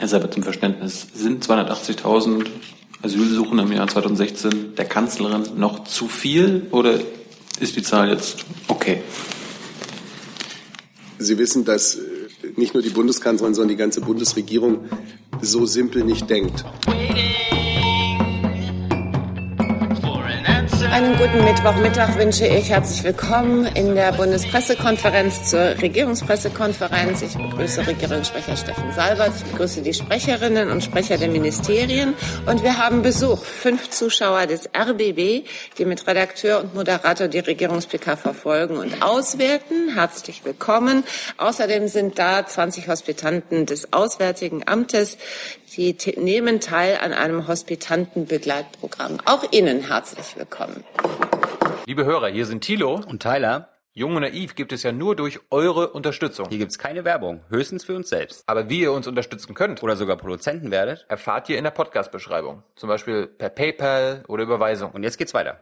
Herr Seibert, zum Verständnis, sind 280.000 Asylsuchende im Jahr 2016 der Kanzlerin noch zu viel oder ist die Zahl jetzt okay? Sie wissen, dass äh, nicht nur die Bundeskanzlerin, sondern die ganze Bundesregierung so simpel nicht denkt. Guten Mittwochmittag wünsche ich. Herzlich willkommen in der Bundespressekonferenz zur Regierungspressekonferenz. Ich begrüße Regierungssprecher Steffen Salbert. Ich begrüße die Sprecherinnen und Sprecher der Ministerien. Und wir haben Besuch. Fünf Zuschauer des RBB, die mit Redakteur und Moderator die Regierungs-PK verfolgen und auswerten. Herzlich willkommen. Außerdem sind da 20 Hospitanten des Auswärtigen Amtes, Sie nehmen teil an einem Hospitantenbegleitprogramm. Auch Ihnen herzlich willkommen. Liebe Hörer, hier sind Thilo und Tyler. Jung und Naiv gibt es ja nur durch eure Unterstützung. Hier gibt es keine Werbung, höchstens für uns selbst. Aber wie ihr uns unterstützen könnt oder sogar Produzenten werdet, erfahrt ihr in der Podcast-Beschreibung. Zum Beispiel per PayPal oder Überweisung. Und jetzt geht's weiter.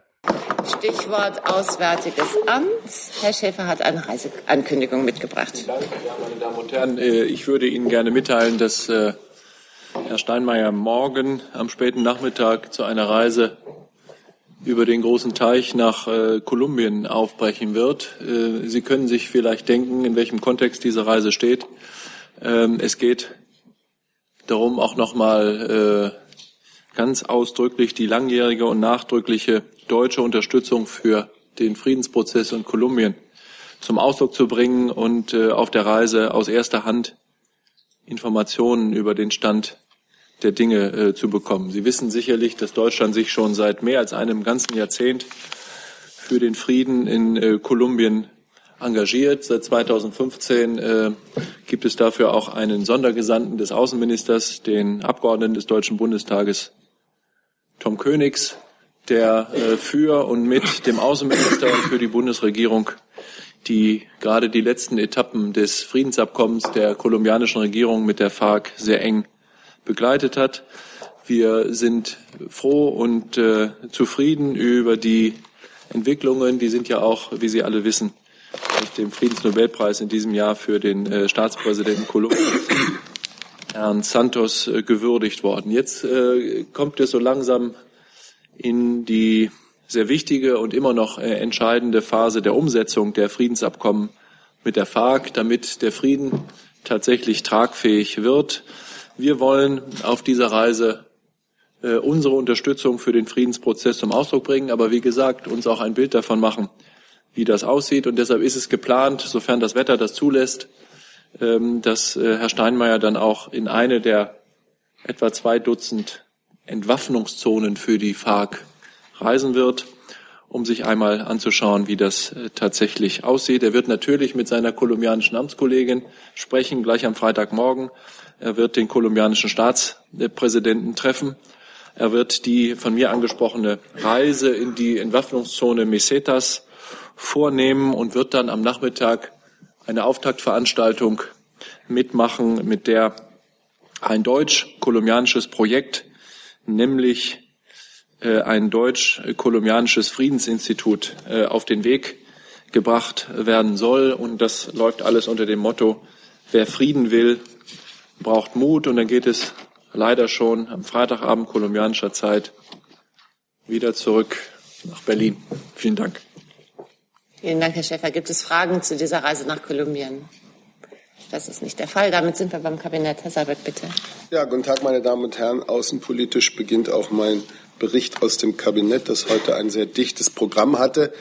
Stichwort Auswärtiges Amt. Herr Schäfer hat eine Reiseankündigung mitgebracht. Vielen Dank, ja, meine Damen und Herren. Äh, ich würde Ihnen gerne mitteilen, dass äh, Herr Steinmeier morgen am späten Nachmittag zu einer Reise über den großen Teich nach äh, Kolumbien aufbrechen wird. Äh, Sie können sich vielleicht denken, in welchem Kontext diese Reise steht. Ähm, es geht darum, auch nochmal äh, ganz ausdrücklich die langjährige und nachdrückliche deutsche Unterstützung für den Friedensprozess in Kolumbien zum Ausdruck zu bringen und äh, auf der Reise aus erster Hand Informationen über den Stand der Dinge äh, zu bekommen. Sie wissen sicherlich, dass Deutschland sich schon seit mehr als einem ganzen Jahrzehnt für den Frieden in äh, Kolumbien engagiert. Seit 2015 äh, gibt es dafür auch einen Sondergesandten des Außenministers, den Abgeordneten des Deutschen Bundestages Tom Königs, der äh, für und mit dem Außenminister und für die Bundesregierung die gerade die letzten Etappen des Friedensabkommens der kolumbianischen Regierung mit der FARC sehr eng begleitet hat. Wir sind froh und äh, zufrieden über die Entwicklungen. Die sind ja auch, wie Sie alle wissen, mit dem Friedensnobelpreis in diesem Jahr für den äh, Staatspräsidenten Kolumbiens, Herrn Santos, äh, gewürdigt worden. Jetzt äh, kommt es so langsam in die sehr wichtige und immer noch äh, entscheidende Phase der Umsetzung der Friedensabkommen mit der FARC, damit der Frieden tatsächlich tragfähig wird. Wir wollen auf dieser Reise äh, unsere Unterstützung für den Friedensprozess zum Ausdruck bringen, aber wie gesagt, uns auch ein Bild davon machen, wie das aussieht. Und deshalb ist es geplant, sofern das Wetter das zulässt, ähm, dass äh, Herr Steinmeier dann auch in eine der etwa zwei Dutzend Entwaffnungszonen für die FARC reisen wird, um sich einmal anzuschauen, wie das äh, tatsächlich aussieht. Er wird natürlich mit seiner kolumbianischen Amtskollegin sprechen, gleich am Freitagmorgen. Er wird den kolumbianischen Staatspräsidenten treffen. Er wird die von mir angesprochene Reise in die Entwaffnungszone Mesetas vornehmen und wird dann am Nachmittag eine Auftaktveranstaltung mitmachen, mit der ein deutsch-kolumbianisches Projekt, nämlich ein deutsch-kolumbianisches Friedensinstitut äh, auf den Weg gebracht werden soll. Und das läuft alles unter dem Motto, wer Frieden will, braucht Mut. Und dann geht es leider schon am Freitagabend kolumbianischer Zeit wieder zurück nach Berlin. Vielen Dank. Vielen Dank, Herr Schäfer. Gibt es Fragen zu dieser Reise nach Kolumbien? Das ist nicht der Fall. Damit sind wir beim Kabinett. Herr Sabat, bitte. Ja, guten Tag, meine Damen und Herren. Außenpolitisch beginnt auch mein Bericht aus dem Kabinett, das heute ein sehr dichtes Programm hatte.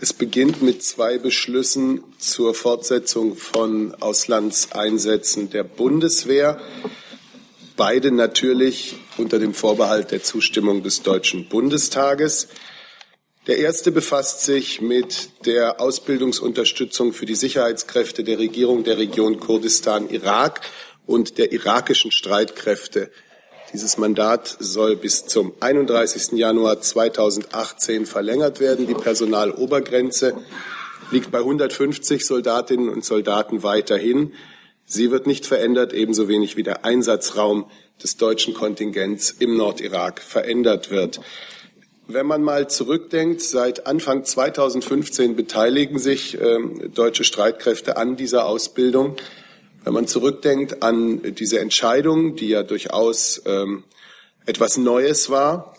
Es beginnt mit zwei Beschlüssen zur Fortsetzung von Auslandseinsätzen der Bundeswehr. Beide natürlich unter dem Vorbehalt der Zustimmung des Deutschen Bundestages. Der erste befasst sich mit der Ausbildungsunterstützung für die Sicherheitskräfte der Regierung der Region Kurdistan-Irak und der irakischen Streitkräfte dieses Mandat soll bis zum 31. Januar 2018 verlängert werden. Die Personalobergrenze liegt bei 150 Soldatinnen und Soldaten weiterhin. Sie wird nicht verändert, ebenso wenig wie der Einsatzraum des deutschen Kontingents im Nordirak verändert wird. Wenn man mal zurückdenkt, seit Anfang 2015 beteiligen sich äh, deutsche Streitkräfte an dieser Ausbildung. Wenn man zurückdenkt an diese Entscheidung, die ja durchaus ähm, etwas Neues war,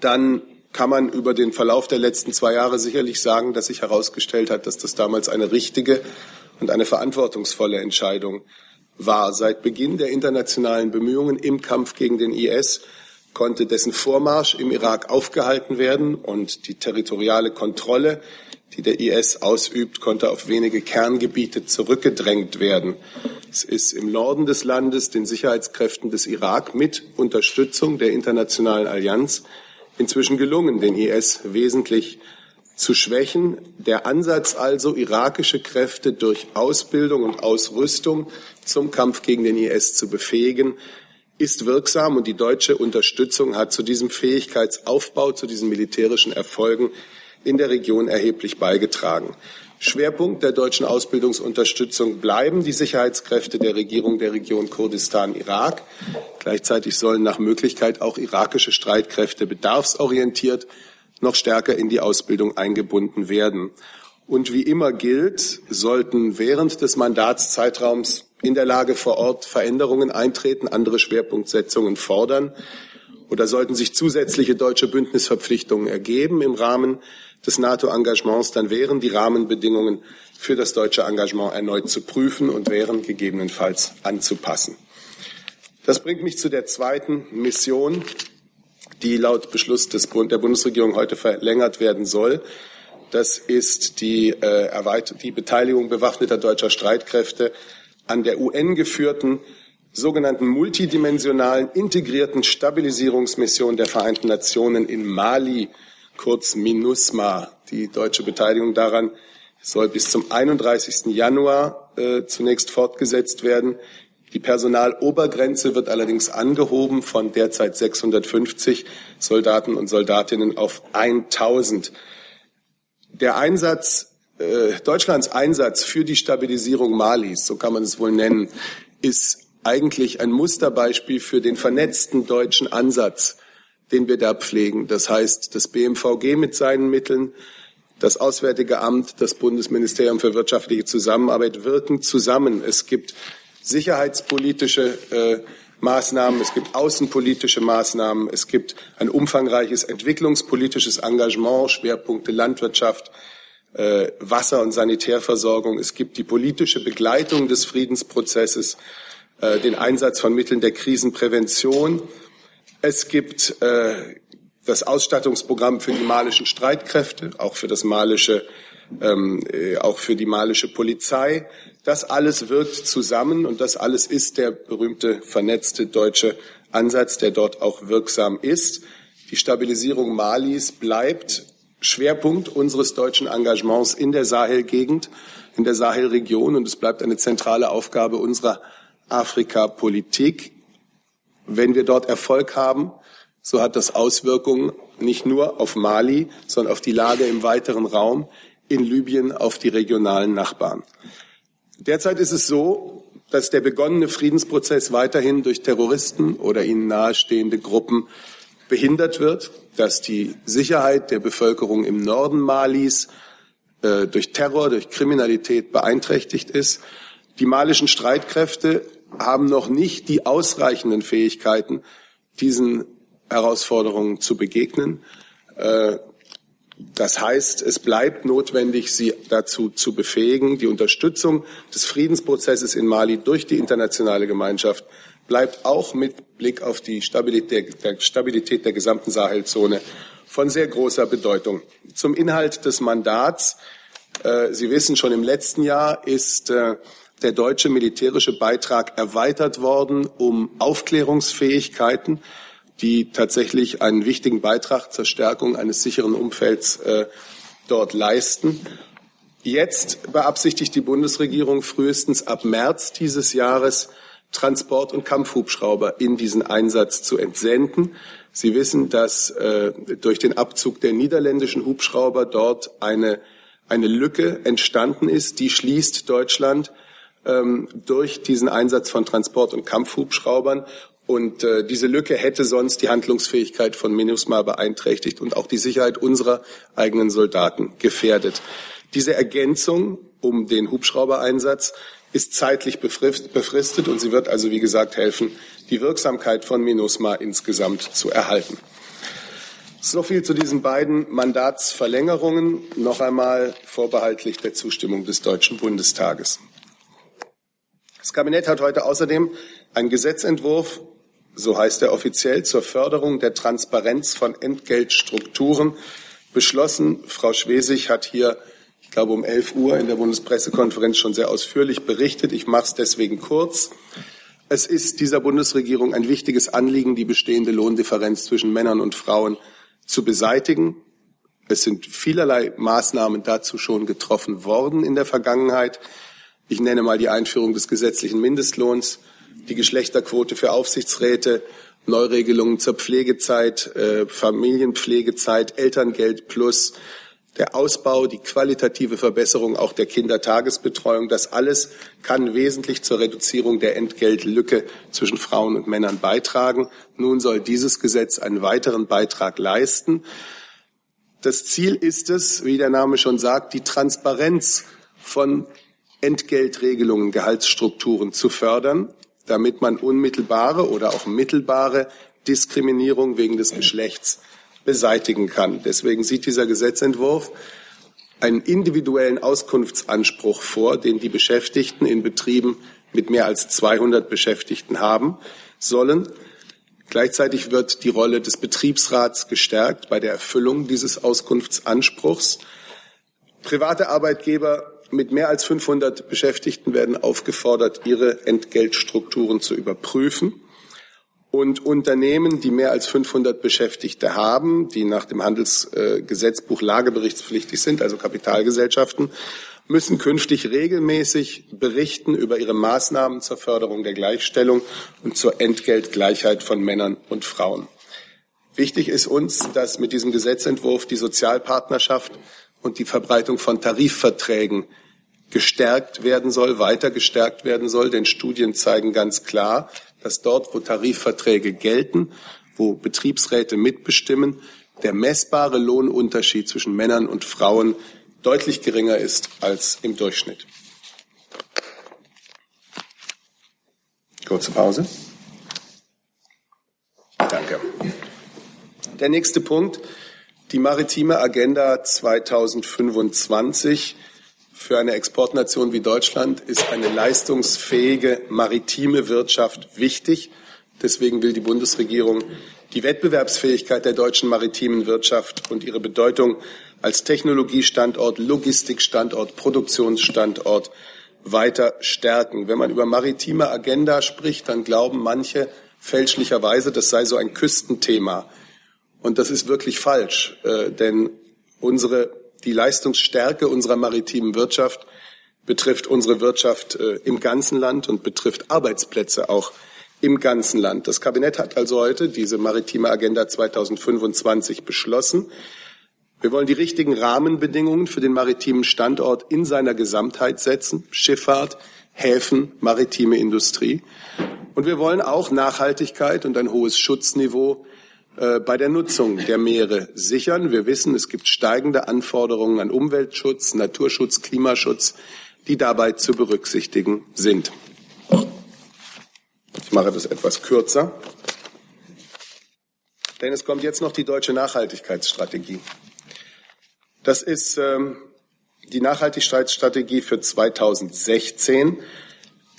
dann kann man über den Verlauf der letzten zwei Jahre sicherlich sagen, dass sich herausgestellt hat, dass das damals eine richtige und eine verantwortungsvolle Entscheidung war. Seit Beginn der internationalen Bemühungen im Kampf gegen den IS konnte dessen Vormarsch im Irak aufgehalten werden und die territoriale Kontrolle, die der IS ausübt, konnte auf wenige Kerngebiete zurückgedrängt werden. Es ist im Norden des Landes den Sicherheitskräften des Irak mit Unterstützung der internationalen Allianz inzwischen gelungen, den IS wesentlich zu schwächen. Der Ansatz also, irakische Kräfte durch Ausbildung und Ausrüstung zum Kampf gegen den IS zu befähigen, ist wirksam und die deutsche Unterstützung hat zu diesem Fähigkeitsaufbau, zu diesen militärischen Erfolgen in der Region erheblich beigetragen. Schwerpunkt der deutschen Ausbildungsunterstützung bleiben die Sicherheitskräfte der Regierung der Region Kurdistan-Irak. Gleichzeitig sollen nach Möglichkeit auch irakische Streitkräfte bedarfsorientiert noch stärker in die Ausbildung eingebunden werden. Und wie immer gilt, sollten während des Mandatszeitraums in der Lage vor Ort Veränderungen eintreten, andere Schwerpunktsetzungen fordern oder sollten sich zusätzliche deutsche Bündnisverpflichtungen ergeben im Rahmen des NATO-Engagements, dann wären die Rahmenbedingungen für das deutsche Engagement erneut zu prüfen und wären gegebenenfalls anzupassen. Das bringt mich zu der zweiten Mission, die laut Beschluss des Bund, der Bundesregierung heute verlängert werden soll. Das ist die, äh, die Beteiligung bewaffneter deutscher Streitkräfte an der UN geführten sogenannten multidimensionalen integrierten Stabilisierungsmission der Vereinten Nationen in Mali, kurz MINUSMA. Die deutsche Beteiligung daran soll bis zum 31. Januar äh, zunächst fortgesetzt werden. Die Personalobergrenze wird allerdings angehoben von derzeit 650 Soldaten und Soldatinnen auf 1000. Der Einsatz, äh, Deutschlands Einsatz für die Stabilisierung Malis, so kann man es wohl nennen, ist eigentlich ein Musterbeispiel für den vernetzten deutschen Ansatz, den wir da pflegen. Das heißt, das BMVG mit seinen Mitteln, das Auswärtige Amt, das Bundesministerium für wirtschaftliche Zusammenarbeit wirken zusammen. Es gibt sicherheitspolitische äh, Maßnahmen, es gibt außenpolitische Maßnahmen, es gibt ein umfangreiches entwicklungspolitisches Engagement, Schwerpunkte Landwirtschaft, äh, Wasser- und Sanitärversorgung, es gibt die politische Begleitung des Friedensprozesses, äh, den Einsatz von Mitteln der Krisenprävention. Es gibt äh, das Ausstattungsprogramm für die malischen Streitkräfte, auch für das malische, ähm, äh, auch für die malische Polizei. Das alles wirkt zusammen und das alles ist der berühmte vernetzte deutsche Ansatz, der dort auch wirksam ist. Die Stabilisierung Malis bleibt Schwerpunkt unseres deutschen Engagements in der Sahelgegend, in der Sahelregion und es bleibt eine zentrale Aufgabe unserer Afrika-Politik. Wenn wir dort Erfolg haben, so hat das Auswirkungen nicht nur auf Mali, sondern auf die Lage im weiteren Raum, in Libyen, auf die regionalen Nachbarn. Derzeit ist es so, dass der begonnene Friedensprozess weiterhin durch Terroristen oder ihnen nahestehende Gruppen behindert wird, dass die Sicherheit der Bevölkerung im Norden Malis äh, durch Terror, durch Kriminalität beeinträchtigt ist. Die malischen Streitkräfte haben noch nicht die ausreichenden Fähigkeiten, diesen Herausforderungen zu begegnen. Äh, das heißt, es bleibt notwendig, sie dazu zu befähigen. Die Unterstützung des Friedensprozesses in Mali durch die internationale Gemeinschaft bleibt auch mit Blick auf die Stabilität der, Stabilität der gesamten Sahelzone von sehr großer Bedeutung. Zum Inhalt des Mandats. Äh, sie wissen, schon im letzten Jahr ist äh, der deutsche militärische Beitrag erweitert worden um Aufklärungsfähigkeiten, die tatsächlich einen wichtigen Beitrag zur Stärkung eines sicheren Umfelds äh, dort leisten. Jetzt beabsichtigt die Bundesregierung frühestens ab März dieses Jahres Transport- und Kampfhubschrauber in diesen Einsatz zu entsenden. Sie wissen, dass äh, durch den Abzug der niederländischen Hubschrauber dort eine, eine Lücke entstanden ist, die schließt Deutschland ähm, durch diesen Einsatz von Transport- und Kampfhubschraubern. Und äh, diese Lücke hätte sonst die Handlungsfähigkeit von MINUSMA beeinträchtigt und auch die Sicherheit unserer eigenen Soldaten gefährdet. Diese Ergänzung um den Hubschraubereinsatz ist zeitlich befristet und sie wird also, wie gesagt, helfen, die Wirksamkeit von MINUSMA insgesamt zu erhalten. So viel zu diesen beiden Mandatsverlängerungen. Noch einmal vorbehaltlich der Zustimmung des Deutschen Bundestages. Das Kabinett hat heute außerdem einen Gesetzentwurf, so heißt er offiziell, zur Förderung der Transparenz von Entgeltstrukturen beschlossen. Frau Schwesig hat hier ich glaube, um 11 Uhr in der Bundespressekonferenz schon sehr ausführlich berichtet. Ich mache es deswegen kurz. Es ist dieser Bundesregierung ein wichtiges Anliegen, die bestehende Lohndifferenz zwischen Männern und Frauen zu beseitigen. Es sind vielerlei Maßnahmen dazu schon getroffen worden in der Vergangenheit. Ich nenne mal die Einführung des gesetzlichen Mindestlohns, die Geschlechterquote für Aufsichtsräte, Neuregelungen zur Pflegezeit, äh, Familienpflegezeit, Elterngeld plus, der Ausbau, die qualitative Verbesserung auch der Kindertagesbetreuung, das alles kann wesentlich zur Reduzierung der Entgeltlücke zwischen Frauen und Männern beitragen. Nun soll dieses Gesetz einen weiteren Beitrag leisten. Das Ziel ist es, wie der Name schon sagt, die Transparenz von Entgeltregelungen, Gehaltsstrukturen zu fördern, damit man unmittelbare oder auch mittelbare Diskriminierung wegen des Geschlechts beseitigen kann. Deswegen sieht dieser Gesetzentwurf einen individuellen Auskunftsanspruch vor, den die Beschäftigten in Betrieben mit mehr als 200 Beschäftigten haben sollen. Gleichzeitig wird die Rolle des Betriebsrats gestärkt bei der Erfüllung dieses Auskunftsanspruchs. Private Arbeitgeber mit mehr als 500 Beschäftigten werden aufgefordert, ihre Entgeltstrukturen zu überprüfen. Und Unternehmen, die mehr als 500 Beschäftigte haben, die nach dem Handelsgesetzbuch lageberichtspflichtig sind, also Kapitalgesellschaften, müssen künftig regelmäßig berichten über ihre Maßnahmen zur Förderung der Gleichstellung und zur Entgeltgleichheit von Männern und Frauen. Wichtig ist uns, dass mit diesem Gesetzentwurf die Sozialpartnerschaft und die Verbreitung von Tarifverträgen gestärkt werden soll, weiter gestärkt werden soll, denn Studien zeigen ganz klar, dass dort, wo Tarifverträge gelten, wo Betriebsräte mitbestimmen, der messbare Lohnunterschied zwischen Männern und Frauen deutlich geringer ist als im Durchschnitt. Kurze Pause. Danke. Der nächste Punkt, die maritime Agenda 2025 für eine Exportnation wie Deutschland ist eine leistungsfähige maritime Wirtschaft wichtig. Deswegen will die Bundesregierung die Wettbewerbsfähigkeit der deutschen maritimen Wirtschaft und ihre Bedeutung als Technologiestandort, Logistikstandort, Produktionsstandort weiter stärken. Wenn man über maritime Agenda spricht, dann glauben manche fälschlicherweise, das sei so ein Küstenthema. Und das ist wirklich falsch, äh, denn unsere die Leistungsstärke unserer maritimen Wirtschaft betrifft unsere Wirtschaft äh, im ganzen Land und betrifft Arbeitsplätze auch im ganzen Land. Das Kabinett hat also heute diese maritime Agenda 2025 beschlossen. Wir wollen die richtigen Rahmenbedingungen für den maritimen Standort in seiner Gesamtheit setzen. Schifffahrt, Häfen, maritime Industrie. Und wir wollen auch Nachhaltigkeit und ein hohes Schutzniveau äh, bei der Nutzung der Meere sichern. Wir wissen, es gibt steigende Anforderungen an Umweltschutz, Naturschutz, Klimaschutz, die dabei zu berücksichtigen sind. Ich mache das etwas kürzer, denn es kommt jetzt noch die deutsche Nachhaltigkeitsstrategie. Das ist ähm, die Nachhaltigkeitsstrategie für 2016,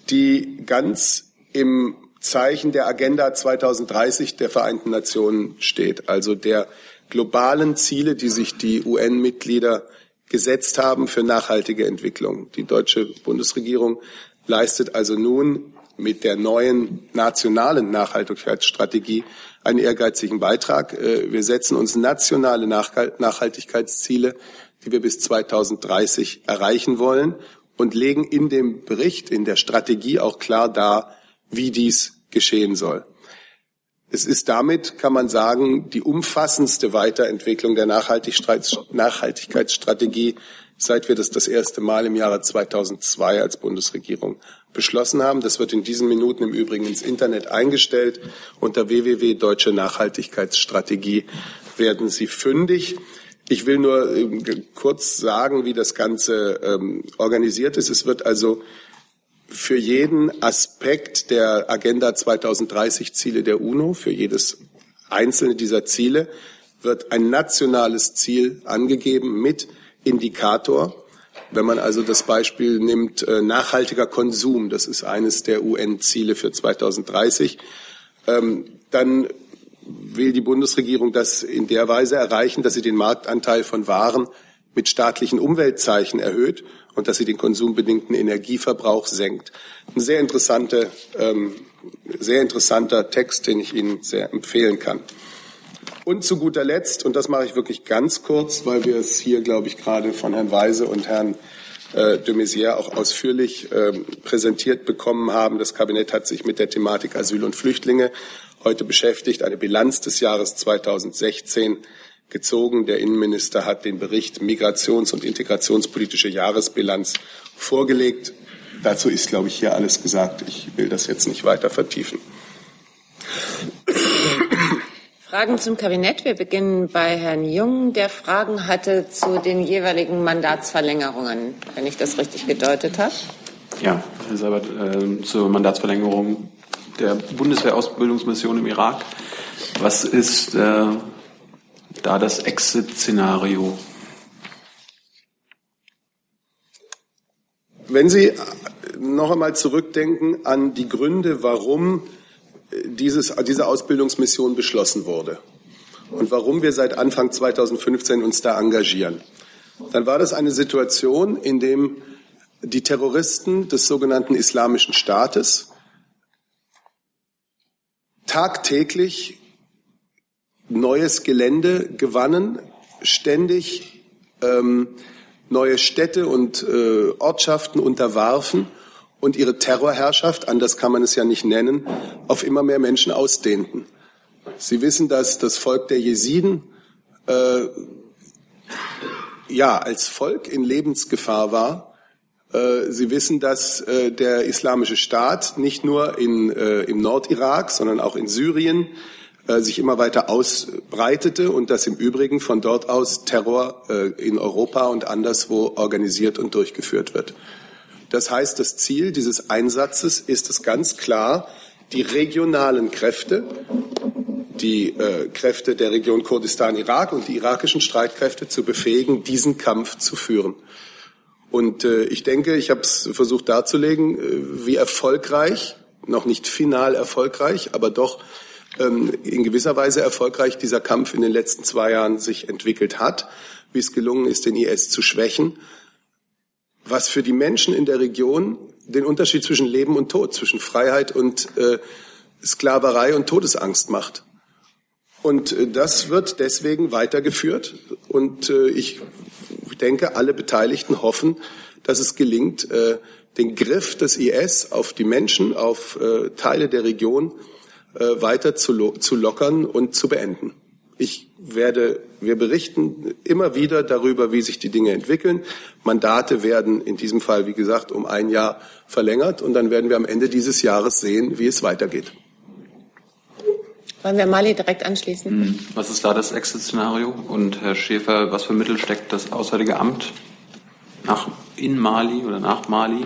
die ganz im Zeichen der Agenda 2030 der Vereinten Nationen steht, also der globalen Ziele, die sich die UN-Mitglieder gesetzt haben für nachhaltige Entwicklung. Die deutsche Bundesregierung leistet also nun mit der neuen nationalen Nachhaltigkeitsstrategie einen ehrgeizigen Beitrag. Äh, wir setzen uns nationale Nachhaltigkeitsziele, die wir bis 2030 erreichen wollen und legen in dem Bericht, in der Strategie auch klar dar, wie dies geschehen soll. Es ist damit, kann man sagen, die umfassendste Weiterentwicklung der Nachhaltigkeitsstrategie, seit wir das das erste Mal im Jahre 2002 als Bundesregierung beschlossen haben. Das wird in diesen Minuten im Übrigen ins Internet eingestellt. Unter www Deutsche Nachhaltigkeitsstrategie werden Sie fündig. Ich will nur ähm, kurz sagen, wie das Ganze ähm, organisiert ist. Es wird also für jeden Aspekt der Agenda 2030 Ziele der UNO, für jedes einzelne dieser Ziele wird ein nationales Ziel angegeben mit Indikator. Wenn man also das Beispiel nimmt, äh, nachhaltiger Konsum, das ist eines der UN-Ziele für 2030, ähm, dann will die Bundesregierung das in der Weise erreichen, dass sie den Marktanteil von Waren mit staatlichen Umweltzeichen erhöht und dass sie den konsumbedingten Energieverbrauch senkt. Ein sehr, interessante, ähm, sehr interessanter Text, den ich Ihnen sehr empfehlen kann. Und zu guter Letzt, und das mache ich wirklich ganz kurz, weil wir es hier, glaube ich, gerade von Herrn Weise und Herrn äh, de Maizière auch ausführlich äh, präsentiert bekommen haben. Das Kabinett hat sich mit der Thematik Asyl und Flüchtlinge heute beschäftigt, eine Bilanz des Jahres 2016 gezogen. Der Innenminister hat den Bericht Migrations- und Integrationspolitische Jahresbilanz vorgelegt. Dazu ist, glaube ich, hier alles gesagt. Ich will das jetzt nicht weiter vertiefen. Fragen zum Kabinett. Wir beginnen bei Herrn Jung, der Fragen hatte zu den jeweiligen Mandatsverlängerungen, wenn ich das richtig gedeutet habe. Ja, Herr Seibert, äh, zur Mandatsverlängerung der Bundeswehrausbildungsmission im Irak. Was ist äh, da das Exit-Szenario? Wenn Sie noch einmal zurückdenken an die Gründe, warum dieses, diese Ausbildungsmission beschlossen wurde und warum wir seit Anfang 2015 uns da engagieren, dann war das eine Situation, in dem die Terroristen des sogenannten Islamischen Staates tagtäglich neues Gelände gewannen, ständig ähm, neue Städte und äh, Ortschaften unterwarfen und ihre Terrorherrschaft, anders kann man es ja nicht nennen, auf immer mehr Menschen ausdehnten. Sie wissen, dass das Volk der Jesiden äh, ja als Volk in Lebensgefahr war. Äh, Sie wissen, dass äh, der Islamische Staat nicht nur in, äh, im Nordirak, sondern auch in Syrien äh, sich immer weiter ausbreitete und dass im Übrigen von dort aus Terror äh, in Europa und anderswo organisiert und durchgeführt wird. Das heißt, das Ziel dieses Einsatzes ist es ganz klar, die regionalen Kräfte, die äh, Kräfte der Region Kurdistan-Irak und die irakischen Streitkräfte zu befähigen, diesen Kampf zu führen. Und ich denke, ich habe es versucht darzulegen, wie erfolgreich, noch nicht final erfolgreich, aber doch in gewisser Weise erfolgreich dieser Kampf in den letzten zwei Jahren sich entwickelt hat, wie es gelungen ist, den IS zu schwächen was für die Menschen in der Region den Unterschied zwischen Leben und Tod, zwischen Freiheit und äh, Sklaverei und Todesangst macht. Und äh, das wird deswegen weitergeführt. Und äh, ich denke, alle Beteiligten hoffen, dass es gelingt, äh, den Griff des IS auf die Menschen, auf äh, Teile der Region äh, weiter zu, lo zu lockern und zu beenden. Ich werde, wir berichten immer wieder darüber, wie sich die Dinge entwickeln. Mandate werden in diesem Fall, wie gesagt, um ein Jahr verlängert und dann werden wir am Ende dieses Jahres sehen, wie es weitergeht. Wollen wir Mali direkt anschließen? Hm. Was ist da das Exit-Szenario? Und Herr Schäfer, was für Mittel steckt das Auswärtige Amt nach, in Mali oder nach Mali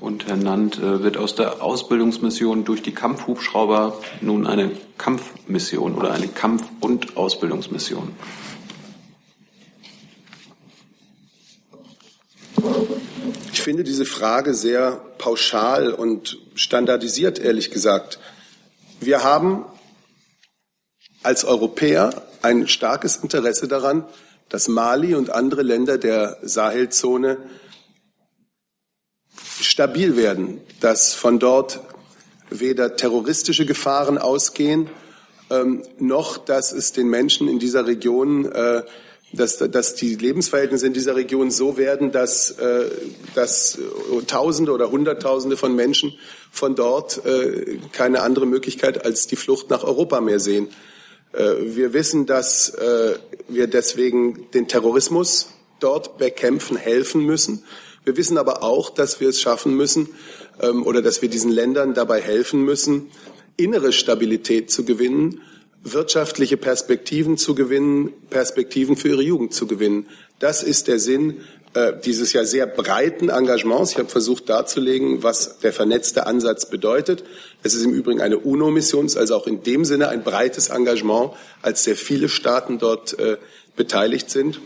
und Herr Nant äh, wird aus der Ausbildungsmission durch die Kampfhubschrauber nun eine Kampfmission oder eine Kampf- und Ausbildungsmission. Ich finde diese Frage sehr pauschal und standardisiert, ehrlich gesagt. Wir haben als Europäer ein starkes Interesse daran, dass Mali und andere Länder der Sahelzone stabil werden, dass von dort weder terroristische Gefahren ausgehen, ähm, noch dass es den Menschen in dieser Region, äh, dass, dass die Lebensverhältnisse in dieser Region so werden, dass, äh, dass Tausende oder Hunderttausende von Menschen von dort äh, keine andere Möglichkeit als die Flucht nach Europa mehr sehen. Äh, wir wissen, dass äh, wir deswegen den Terrorismus dort bekämpfen, helfen müssen. Wir wissen aber auch, dass wir es schaffen müssen ähm, oder dass wir diesen Ländern dabei helfen müssen, innere Stabilität zu gewinnen, wirtschaftliche Perspektiven zu gewinnen, Perspektiven für ihre Jugend zu gewinnen. Das ist der Sinn äh, dieses ja sehr breiten Engagements. Ich habe versucht darzulegen, was der vernetzte Ansatz bedeutet. Es ist im Übrigen eine UNO-Mission, also auch in dem Sinne ein breites Engagement, als sehr viele Staaten dort äh, beteiligt sind.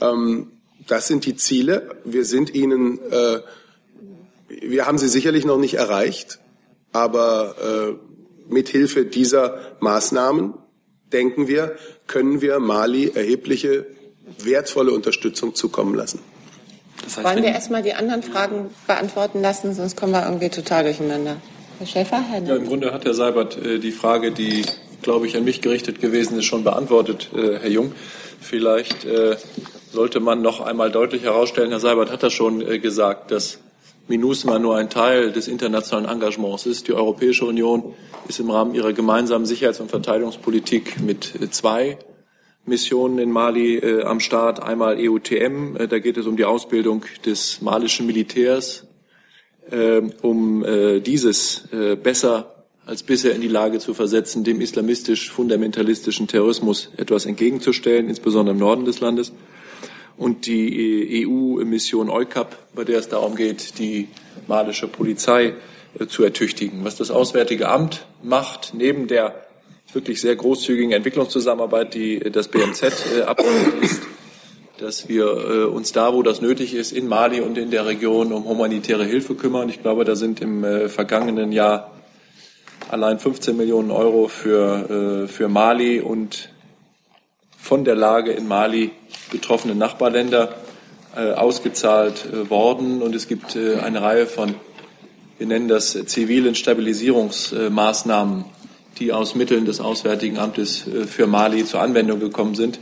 Ähm, das sind die Ziele. Wir sind ihnen, äh, wir haben sie sicherlich noch nicht erreicht, aber äh, mit Hilfe dieser Maßnahmen denken wir, können wir Mali erhebliche wertvolle Unterstützung zukommen lassen. Das heißt, Wollen wir erstmal die anderen Fragen beantworten lassen, sonst kommen wir irgendwie total durcheinander. Herr Schäfer, Herr ja, Im Grunde hat Herr Seibert äh, die Frage, die, glaube ich, an mich gerichtet gewesen ist, schon beantwortet, äh, Herr Jung. Vielleicht äh, sollte man noch einmal deutlich herausstellen, Herr Seibert hat das schon äh, gesagt, dass MINUSMA nur ein Teil des internationalen Engagements ist. Die Europäische Union ist im Rahmen ihrer gemeinsamen Sicherheits- und Verteidigungspolitik mit äh, zwei Missionen in Mali äh, am Start. Einmal EUTM, äh, da geht es um die Ausbildung des malischen Militärs, äh, um äh, dieses besser als bisher in die Lage zu versetzen, dem islamistisch-fundamentalistischen Terrorismus etwas entgegenzustellen, insbesondere im Norden des Landes. Und die EU-Mission EUCAP, bei der es darum geht, die malische Polizei äh, zu ertüchtigen. Was das Auswärtige Amt macht, neben der wirklich sehr großzügigen Entwicklungszusammenarbeit, die das BMZ äh, abschließt, dass wir äh, uns da, wo das nötig ist, in Mali und in der Region um humanitäre Hilfe kümmern. Ich glaube, da sind im äh, vergangenen Jahr allein 15 Millionen Euro für, äh, für Mali und von der Lage in Mali betroffene Nachbarländer äh, ausgezahlt äh, worden. Und es gibt äh, eine Reihe von, wir nennen das zivilen Stabilisierungsmaßnahmen, die aus Mitteln des Auswärtigen Amtes äh, für Mali zur Anwendung gekommen sind.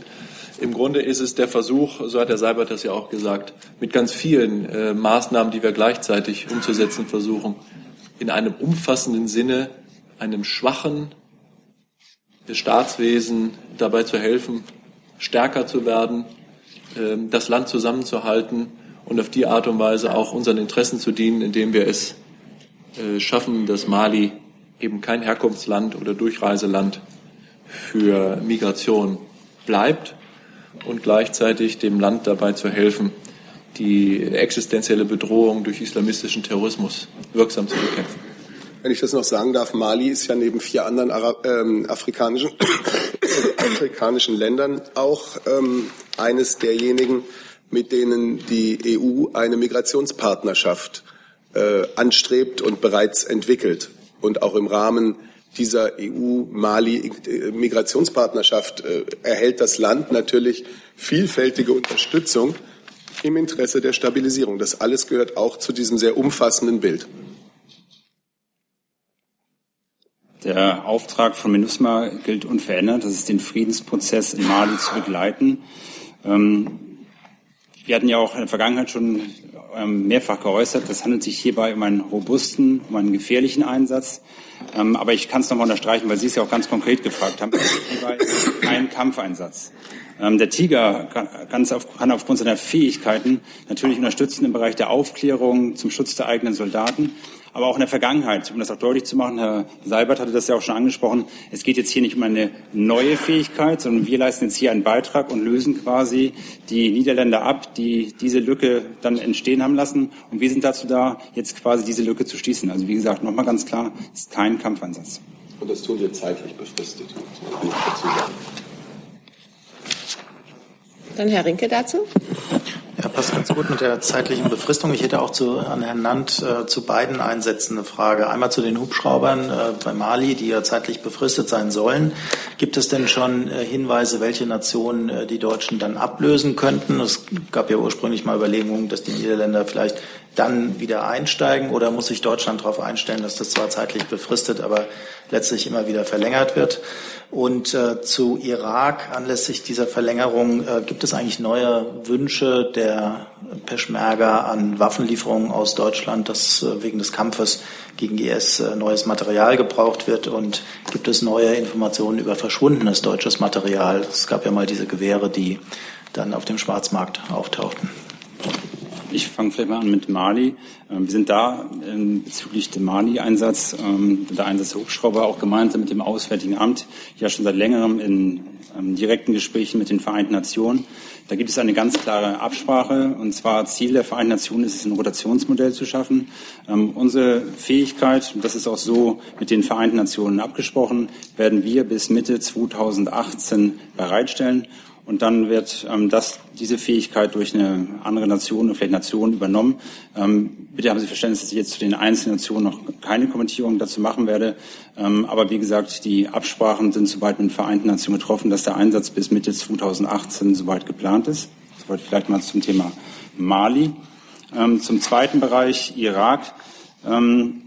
Im Grunde ist es der Versuch, so hat Herr Seibert das ja auch gesagt, mit ganz vielen äh, Maßnahmen, die wir gleichzeitig umzusetzen versuchen, in einem umfassenden Sinne einem schwachen Staatswesen dabei zu helfen, stärker zu werden, äh, das Land zusammenzuhalten und auf die Art und Weise auch unseren Interessen zu dienen, indem wir es äh, schaffen, dass Mali eben kein Herkunftsland oder Durchreiseland für Migration bleibt und gleichzeitig dem Land dabei zu helfen, die existenzielle Bedrohung durch islamistischen Terrorismus wirksam zu bekämpfen. Wenn ich das noch sagen darf, Mali ist ja neben vier anderen Arab ähm, afrikanischen, afrikanischen Ländern auch ähm, eines derjenigen, mit denen die EU eine Migrationspartnerschaft äh, anstrebt und bereits entwickelt und auch im Rahmen dieser EU-Mali-Migrationspartnerschaft äh, erhält das Land natürlich vielfältige Unterstützung im Interesse der Stabilisierung. Das alles gehört auch zu diesem sehr umfassenden Bild. Der Auftrag von MINUSMA gilt unverändert. Das ist den Friedensprozess in Mali zu begleiten. Ähm, wir hatten ja auch in der Vergangenheit schon ähm, mehrfach geäußert, es handelt sich hierbei um einen robusten, um einen gefährlichen Einsatz. Ähm, aber ich kann es nochmal unterstreichen, weil Sie es ja auch ganz konkret gefragt haben. Hierbei kein Kampfeinsatz. Der Tiger kann aufgrund seiner Fähigkeiten natürlich unterstützen im Bereich der Aufklärung zum Schutz der eigenen Soldaten aber auch in der Vergangenheit. Um das auch deutlich zu machen, Herr Seibert hatte das ja auch schon angesprochen, es geht jetzt hier nicht um eine neue Fähigkeit, sondern wir leisten jetzt hier einen Beitrag und lösen quasi die Niederländer ab, die diese Lücke dann entstehen haben lassen. Und wir sind dazu da, jetzt quasi diese Lücke zu schließen. Also wie gesagt, nochmal ganz klar, es ist kein Kampfeinsatz. Und das tun wir zeitlich befristet. Dann Herr Rinke dazu. Ja, passt ganz gut mit der zeitlichen Befristung. Ich hätte auch zu, an Herrn Nant äh, zu beiden Einsätzen eine Frage. Einmal zu den Hubschraubern äh, bei Mali, die ja zeitlich befristet sein sollen. Gibt es denn schon äh, Hinweise, welche Nationen äh, die Deutschen dann ablösen könnten? Es gab ja ursprünglich mal Überlegungen, dass die Niederländer vielleicht dann wieder einsteigen oder muss sich Deutschland darauf einstellen, dass das zwar zeitlich befristet, aber letztlich immer wieder verlängert wird? Und äh, zu Irak anlässlich dieser Verlängerung äh, gibt es eigentlich neue Wünsche der Peschmerga an Waffenlieferungen aus Deutschland, dass äh, wegen des Kampfes gegen IS äh, neues Material gebraucht wird? Und gibt es neue Informationen über verschwundenes deutsches Material? Es gab ja mal diese Gewehre, die dann auf dem Schwarzmarkt auftauchten. Ich fange vielleicht mal an mit Mali. Ähm, wir sind da ähm, bezüglich dem Mali-Einsatz, ähm, der Einsatz der Hubschrauber auch gemeinsam mit dem Auswärtigen Amt ja schon seit längerem in direkten Gesprächen mit den Vereinten Nationen. Da gibt es eine ganz klare Absprache. Und zwar Ziel der Vereinten Nationen ist es, ein Rotationsmodell zu schaffen. unsere Fähigkeit, das ist auch so mit den Vereinten Nationen abgesprochen, werden wir bis Mitte 2018 bereitstellen. Und dann wird ähm, das, diese Fähigkeit durch eine andere Nation oder vielleicht Nation übernommen. Ähm, bitte haben Sie Verständnis, dass ich jetzt zu den einzelnen Nationen noch keine Kommentierung dazu machen werde. Ähm, aber wie gesagt, die Absprachen sind soweit mit den Vereinten Nationen getroffen, dass der Einsatz bis Mitte 2018 soweit geplant ist. Soweit vielleicht mal zum Thema Mali. Ähm, zum zweiten Bereich Irak. Ähm,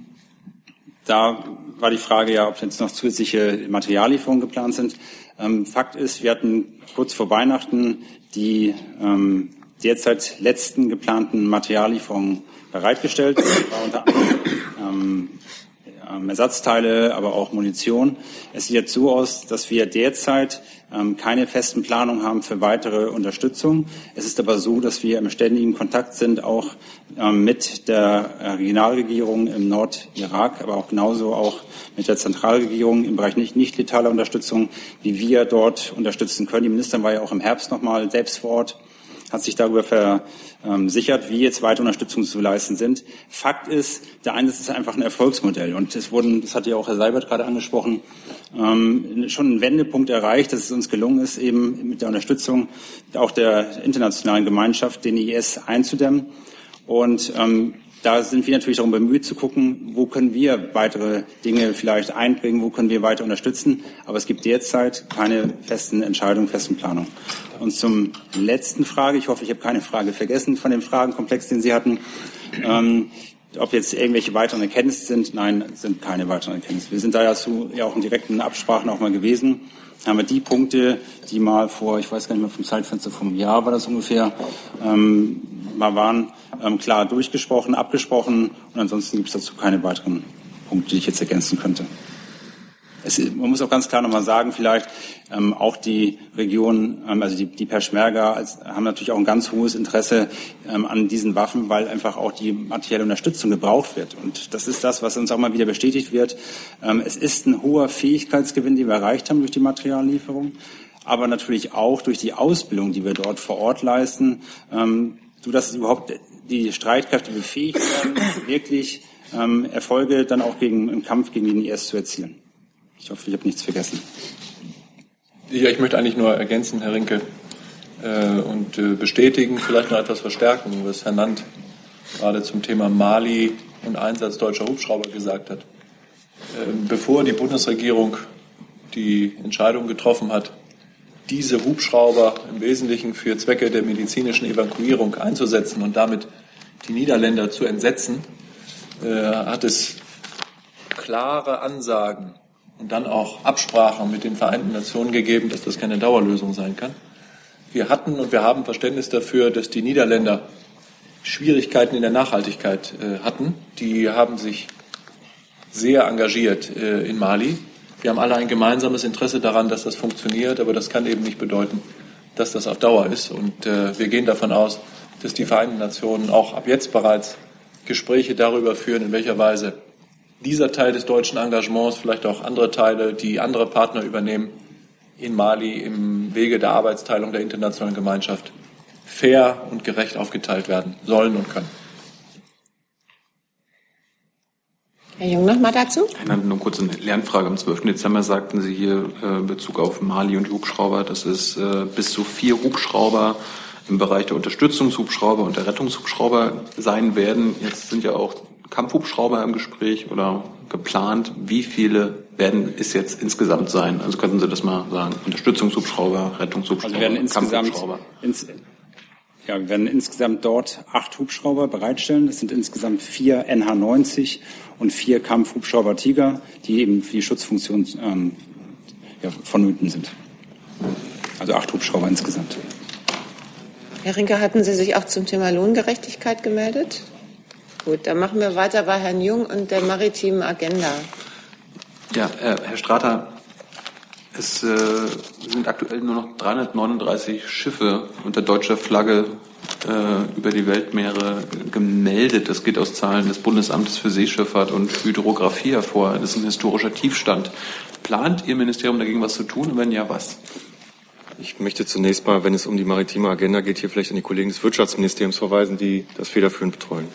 da war die Frage ja, ob jetzt noch zusätzliche Materiallieferungen geplant sind. Ähm, Fakt ist, wir hatten kurz vor Weihnachten die ähm, derzeit letzten geplanten Materiallieferungen bereitgestellt. War unter anderem ähm, ähm, Ersatzteile, aber auch Munition. Es sieht jetzt so aus, dass wir derzeit keine festen Planungen haben für weitere Unterstützung. Es ist aber so, dass wir im ständigen Kontakt sind, auch ähm, mit der Regionalregierung im Nordirak, aber auch genauso auch mit der Zentralregierung im Bereich nicht, nicht letaler Unterstützung, wie wir dort unterstützen können. Die Ministerin war ja auch im Herbst nochmal selbst vor Ort hat sich darüber versichert, wie jetzt weitere Unterstützung zu leisten sind. Fakt ist, der Einsatz ist einfach ein Erfolgsmodell. Und es wurden, das hat ja auch Herr Seibert gerade angesprochen, ähm, schon ein Wendepunkt erreicht, dass es uns gelungen ist, eben mit der Unterstützung auch der internationalen Gemeinschaft den IS einzudämmen. Und ähm, da sind wir natürlich darum bemüht zu gucken, wo können wir weitere Dinge vielleicht einbringen, wo können wir weiter unterstützen. Aber es gibt derzeit keine festen Entscheidungen, festen Planungen. Und zum letzten Frage, ich hoffe, ich habe keine Frage vergessen von dem Fragenkomplex, den Sie hatten. Ähm, ob jetzt irgendwelche weiteren Erkenntnisse sind, nein, sind keine weiteren Erkenntnisse. Wir sind da ja, zu, ja auch in direkten Absprachen auch mal gewesen. Haben wir die Punkte, die mal vor, ich weiß gar nicht mehr vom Zeitfenster vom Jahr war das ungefähr, ähm, mal waren, ähm, klar durchgesprochen, abgesprochen und ansonsten gibt es dazu keine weiteren Punkte, die ich jetzt ergänzen könnte. Es, man muss auch ganz klar nochmal sagen, vielleicht ähm, auch die Region, ähm, also die, die Peschmerga als, haben natürlich auch ein ganz hohes Interesse ähm, an diesen Waffen, weil einfach auch die materielle Unterstützung gebraucht wird. Und das ist das, was uns auch mal wieder bestätigt wird. Ähm, es ist ein hoher Fähigkeitsgewinn, den wir erreicht haben durch die Materiallieferung, aber natürlich auch durch die Ausbildung, die wir dort vor Ort leisten, ähm, sodass es überhaupt die Streitkräfte befähigt werden, wirklich ähm, Erfolge dann auch gegen, im Kampf gegen den IS zu erzielen. Ich hoffe, ich habe nichts vergessen. Ja, ich möchte eigentlich nur ergänzen, Herr Rinke, äh, und äh, bestätigen, vielleicht noch etwas verstärken, was Herr Nant gerade zum Thema Mali und Einsatz deutscher Hubschrauber gesagt hat. Äh, bevor die Bundesregierung die Entscheidung getroffen hat, diese Hubschrauber im Wesentlichen für Zwecke der medizinischen Evakuierung einzusetzen und damit die Niederländer zu entsetzen, äh, hat es klare Ansagen und dann auch Absprachen mit den Vereinten Nationen gegeben, dass das keine Dauerlösung sein kann. Wir hatten und wir haben Verständnis dafür, dass die Niederländer Schwierigkeiten in der Nachhaltigkeit äh, hatten. Die haben sich sehr engagiert äh, in Mali. Wir haben alle ein gemeinsames Interesse daran, dass das funktioniert, aber das kann eben nicht bedeuten, dass das auf Dauer ist. Und äh, wir gehen davon aus, dass die Vereinten Nationen auch ab jetzt bereits Gespräche darüber führen, in welcher Weise dieser Teil des deutschen Engagements, vielleicht auch andere Teile, die andere Partner übernehmen, in Mali im Wege der Arbeitsteilung der internationalen Gemeinschaft fair und gerecht aufgeteilt werden sollen und können. Herr Jung, noch mal dazu? Herr nur kurz eine Lernfrage. Am 12. Dezember sagten Sie hier äh, in Bezug auf Mali und Hubschrauber, dass es äh, bis zu vier Hubschrauber im Bereich der Unterstützungshubschrauber und der Rettungshubschrauber sein werden. Jetzt sind ja auch Kampfhubschrauber im Gespräch oder geplant? Wie viele werden es jetzt insgesamt sein? Also könnten Sie das mal sagen? Unterstützungshubschrauber, Rettungshubschrauber, also werden insgesamt, ins, ja, wir werden insgesamt dort acht Hubschrauber bereitstellen. Das sind insgesamt vier NH-90 und vier Kampfhubschrauber Tiger, die eben für die Schutzfunktion ähm, ja, vonnöten sind. Also acht Hubschrauber insgesamt. Herr Rinke, hatten Sie sich auch zum Thema Lohngerechtigkeit gemeldet? Gut, dann machen wir weiter bei Herrn Jung und der maritimen Agenda. Ja, äh, Herr Strater, es äh, sind aktuell nur noch 339 Schiffe unter deutscher Flagge äh, über die Weltmeere gemeldet. Das geht aus Zahlen des Bundesamtes für Seeschifffahrt und Hydrographie hervor. Das ist ein historischer Tiefstand. Plant Ihr Ministerium dagegen was zu tun? Und wenn ja, was? Ich möchte zunächst mal, wenn es um die maritime Agenda geht, hier vielleicht an die Kollegen des Wirtschaftsministeriums verweisen, die das federführend betreuen.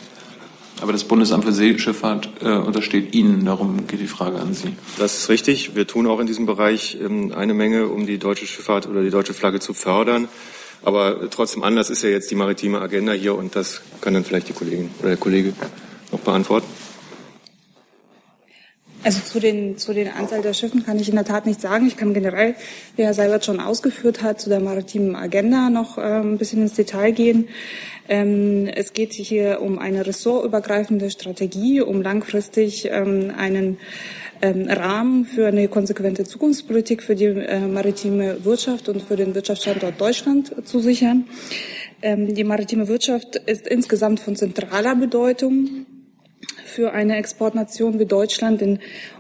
Aber das Bundesamt für Seeschifffahrt äh, untersteht Ihnen. Darum geht die Frage an Sie. Das ist richtig. Wir tun auch in diesem Bereich ähm, eine Menge, um die deutsche Schifffahrt oder die deutsche Flagge zu fördern. Aber trotzdem Anlass ist ja jetzt die maritime Agenda hier und das kann dann vielleicht die Kollegin oder der Kollege noch beantworten. Also zu den, zu den Anzahl der Schiffen kann ich in der Tat nichts sagen. Ich kann generell, wie Herr Seibert schon ausgeführt hat, zu der maritimen Agenda noch äh, ein bisschen ins Detail gehen. Ähm, es geht hier um eine ressortübergreifende Strategie, um langfristig ähm, einen ähm, Rahmen für eine konsequente Zukunftspolitik für die äh, maritime Wirtschaft und für den Wirtschaftsstandort Deutschland zu sichern. Ähm, die maritime Wirtschaft ist insgesamt von zentraler Bedeutung für eine Exportnation wie Deutschland, denn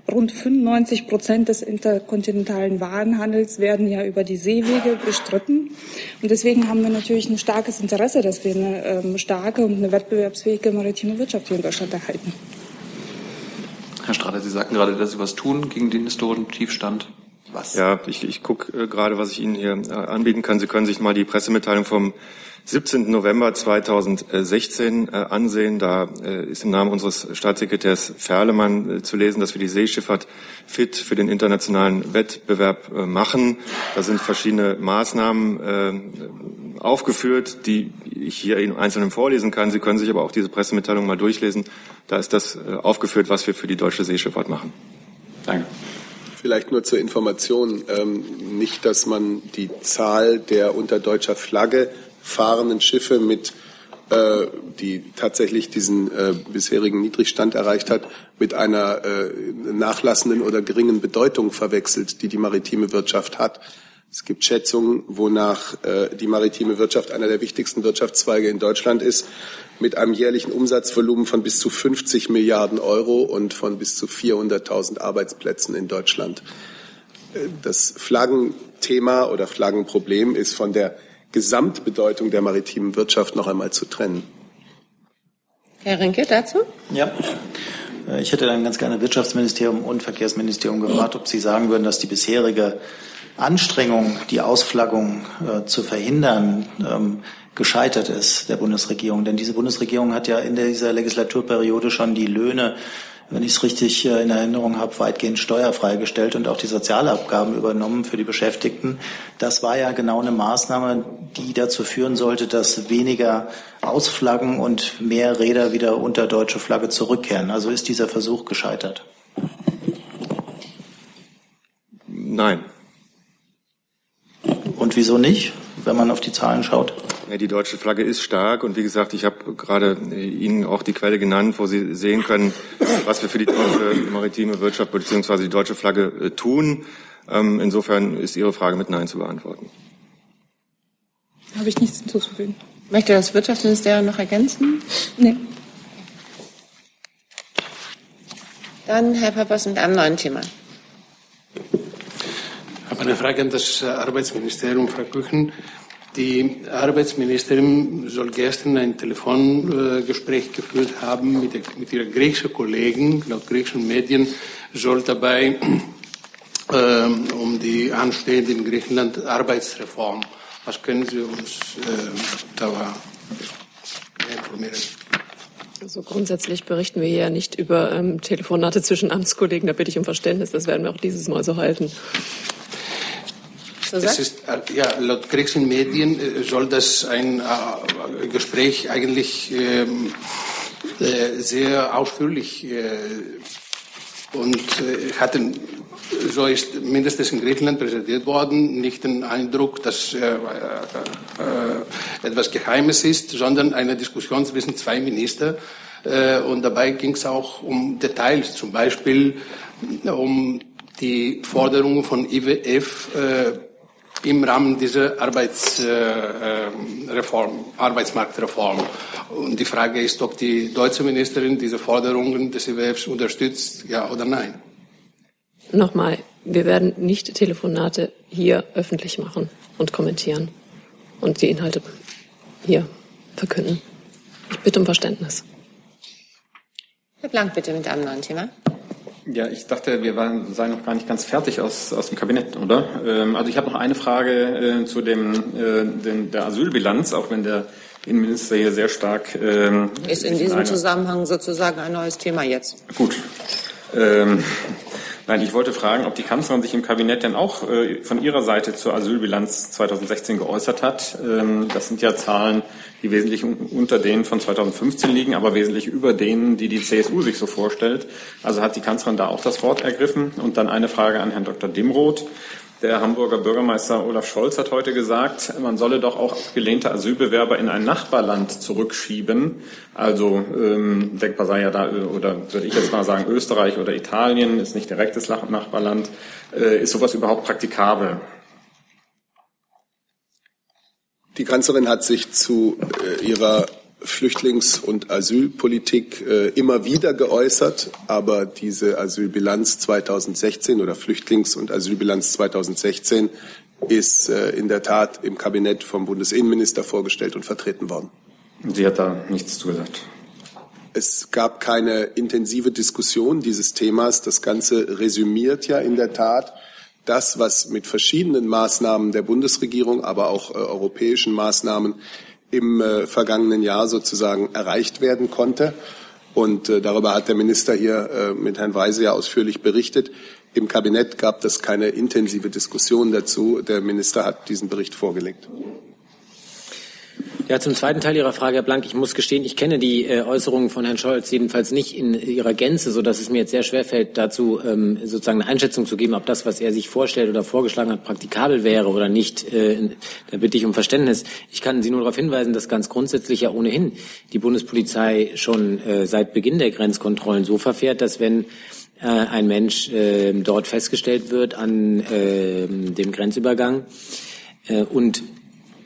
rund 95 Prozent des interkontinentalen Warenhandels werden ja über die Seewege bestritten. Und deswegen haben wir natürlich ein starkes Interesse, dass wir eine ähm, starke und eine wettbewerbsfähige maritime Wirtschaft hier in Deutschland erhalten. Herr Strader, Sie sagten gerade, dass Sie was tun gegen den historischen Tiefstand. Was? Ja, ich, ich gucke äh, gerade, was ich Ihnen hier äh, anbieten kann. Sie können sich mal die Pressemitteilung vom 17. November 2016 äh, ansehen. Da äh, ist im Namen unseres Staatssekretärs Ferlemann äh, zu lesen, dass wir die Seeschifffahrt fit für den internationalen Wettbewerb machen. Da sind verschiedene Maßnahmen aufgeführt, die ich hier in Einzelnen vorlesen kann. Sie können sich aber auch diese Pressemitteilung mal durchlesen. Da ist das aufgeführt, was wir für die deutsche Seeschifffahrt machen. Danke. Vielleicht nur zur Information, ähm, nicht, dass man die Zahl der unter deutscher Flagge fahrenden Schiffe mit äh, die tatsächlich diesen äh, bisherigen Niedrigstand erreicht hat, mit einer äh, nachlassenden oder geringen Bedeutung verwechselt, die die maritime Wirtschaft hat. Es gibt Schätzungen, wonach äh, die maritime Wirtschaft einer der wichtigsten Wirtschaftszweige in Deutschland ist, mit einem jährlichen Umsatzvolumen von bis zu 50 Milliarden Euro und von bis zu 400.000 Arbeitsplätzen in Deutschland. Äh, das Flaggenthema oder Flaggenproblem ist von der Gesamtbedeutung der maritimen Wirtschaft noch einmal zu trennen. Herr Rinke dazu? Ja. Äh, ich hätte dann ganz gerne Wirtschaftsministerium und Verkehrsministerium gefragt, ob Sie sagen würden, dass die bisherige Anstrengung, die Ausflaggung äh, zu verhindern, ähm, gescheitert ist der Bundesregierung. Denn diese Bundesregierung hat ja in dieser Legislaturperiode schon die Löhne wenn ich es richtig äh, in Erinnerung habe, weitgehend steuerfrei gestellt und auch die Sozialabgaben übernommen für die Beschäftigten. Das war ja genau eine Maßnahme, die dazu führen sollte, dass weniger Ausflaggen und mehr Räder wieder unter deutsche Flagge zurückkehren. Also ist dieser Versuch gescheitert? Nein. Und wieso nicht, wenn man auf die Zahlen schaut? Ja, die deutsche Flagge ist stark und wie gesagt, ich habe gerade äh, Ihnen auch die Quelle genannt, wo Sie sehen können, was wir für die deutsche maritime Wirtschaft bzw. die deutsche Flagge äh, tun. Ähm, insofern ist Ihre Frage mit Nein zu beantworten. Habe ich nichts hinzuzufügen. Möchte das Wirtschaftsministerium noch ergänzen? Nee. Dann Herr Papas mit einem neuen Thema. Ich habe eine Frage an das Arbeitsministerium, Frau Küchen. Die Arbeitsministerin soll gestern ein Telefongespräch geführt haben mit, der, mit ihrer griechischen Kollegen. Laut griechischen Medien soll dabei äh, um die anstehende in Griechenland Arbeitsreform. Was können Sie uns äh, da informieren? Also grundsätzlich berichten wir hier nicht über ähm, Telefonate zwischen Amtskollegen. Da bitte ich um Verständnis. Das werden wir auch dieses Mal so halten. Das ist, äh, ja, laut griechischen Medien äh, soll das ein äh, Gespräch eigentlich ähm, äh, sehr ausführlich äh, und äh, hatten, so ist mindestens in Griechenland präsentiert worden, nicht den Eindruck, dass etwas Geheimes ist, sondern eine Diskussion zwischen zwei Ministern. und dabei ging es auch um Details, zum Beispiel um die Forderungen von IWF im Rahmen dieser Arbeitsreform, Arbeitsmarktreform. Und die Frage ist, ob die deutsche Ministerin diese Forderungen des IWFs unterstützt, ja oder nein. Nochmal, wir werden nicht Telefonate hier öffentlich machen und kommentieren und die Inhalte hier verkünden. Ich bitte um Verständnis. Herr Blank, bitte mit einem neuen Thema. Ja, ich dachte, wir waren, seien noch gar nicht ganz fertig aus, aus dem Kabinett, oder? Ähm, also ich habe noch eine Frage äh, zu dem, äh, den, der Asylbilanz, auch wenn der Innenminister hier sehr stark. Ähm, ist in diesem Zusammenhang sozusagen ein neues Thema jetzt. Gut. Ähm, Nein, ich wollte fragen, ob die Kanzlerin sich im Kabinett denn auch äh, von ihrer Seite zur Asylbilanz 2016 geäußert hat. Ähm, das sind ja Zahlen, die wesentlich unter denen von 2015 liegen, aber wesentlich über denen, die die CSU sich so vorstellt. Also hat die Kanzlerin da auch das Wort ergriffen. Und dann eine Frage an Herrn Dr. Dimroth. Der Hamburger Bürgermeister Olaf Scholz hat heute gesagt, man solle doch auch abgelehnte Asylbewerber in ein Nachbarland zurückschieben. Also ähm, denkbar sei ja da, oder würde ich jetzt mal sagen, Österreich oder Italien ist nicht direktes Nachbarland. Äh, ist sowas überhaupt praktikabel? Die Kanzlerin hat sich zu äh, ihrer Flüchtlings- und Asylpolitik äh, immer wieder geäußert, aber diese Asylbilanz 2016 oder Flüchtlings- und Asylbilanz 2016 ist äh, in der Tat im Kabinett vom Bundesinnenminister vorgestellt und vertreten worden. Sie hat da nichts zugesagt. Es gab keine intensive Diskussion dieses Themas. Das Ganze resümiert ja in der Tat das, was mit verschiedenen Maßnahmen der Bundesregierung, aber auch äh, europäischen Maßnahmen im äh, vergangenen Jahr sozusagen erreicht werden konnte. Und äh, darüber hat der Minister hier äh, mit Herrn Weise ja ausführlich berichtet. Im Kabinett gab es keine intensive Diskussion dazu. Der Minister hat diesen Bericht vorgelegt. Ja, zum zweiten Teil Ihrer Frage, Herr Blank, ich muss gestehen, ich kenne die äh, Äußerungen von Herrn Scholz jedenfalls nicht in ihrer Gänze, so dass es mir jetzt sehr schwerfällt, dazu ähm, sozusagen eine Einschätzung zu geben, ob das, was er sich vorstellt oder vorgeschlagen hat, praktikabel wäre oder nicht. Äh, da bitte ich um Verständnis. Ich kann Sie nur darauf hinweisen, dass ganz grundsätzlich ja ohnehin die Bundespolizei schon äh, seit Beginn der Grenzkontrollen so verfährt, dass wenn äh, ein Mensch äh, dort festgestellt wird an äh, dem Grenzübergang äh, und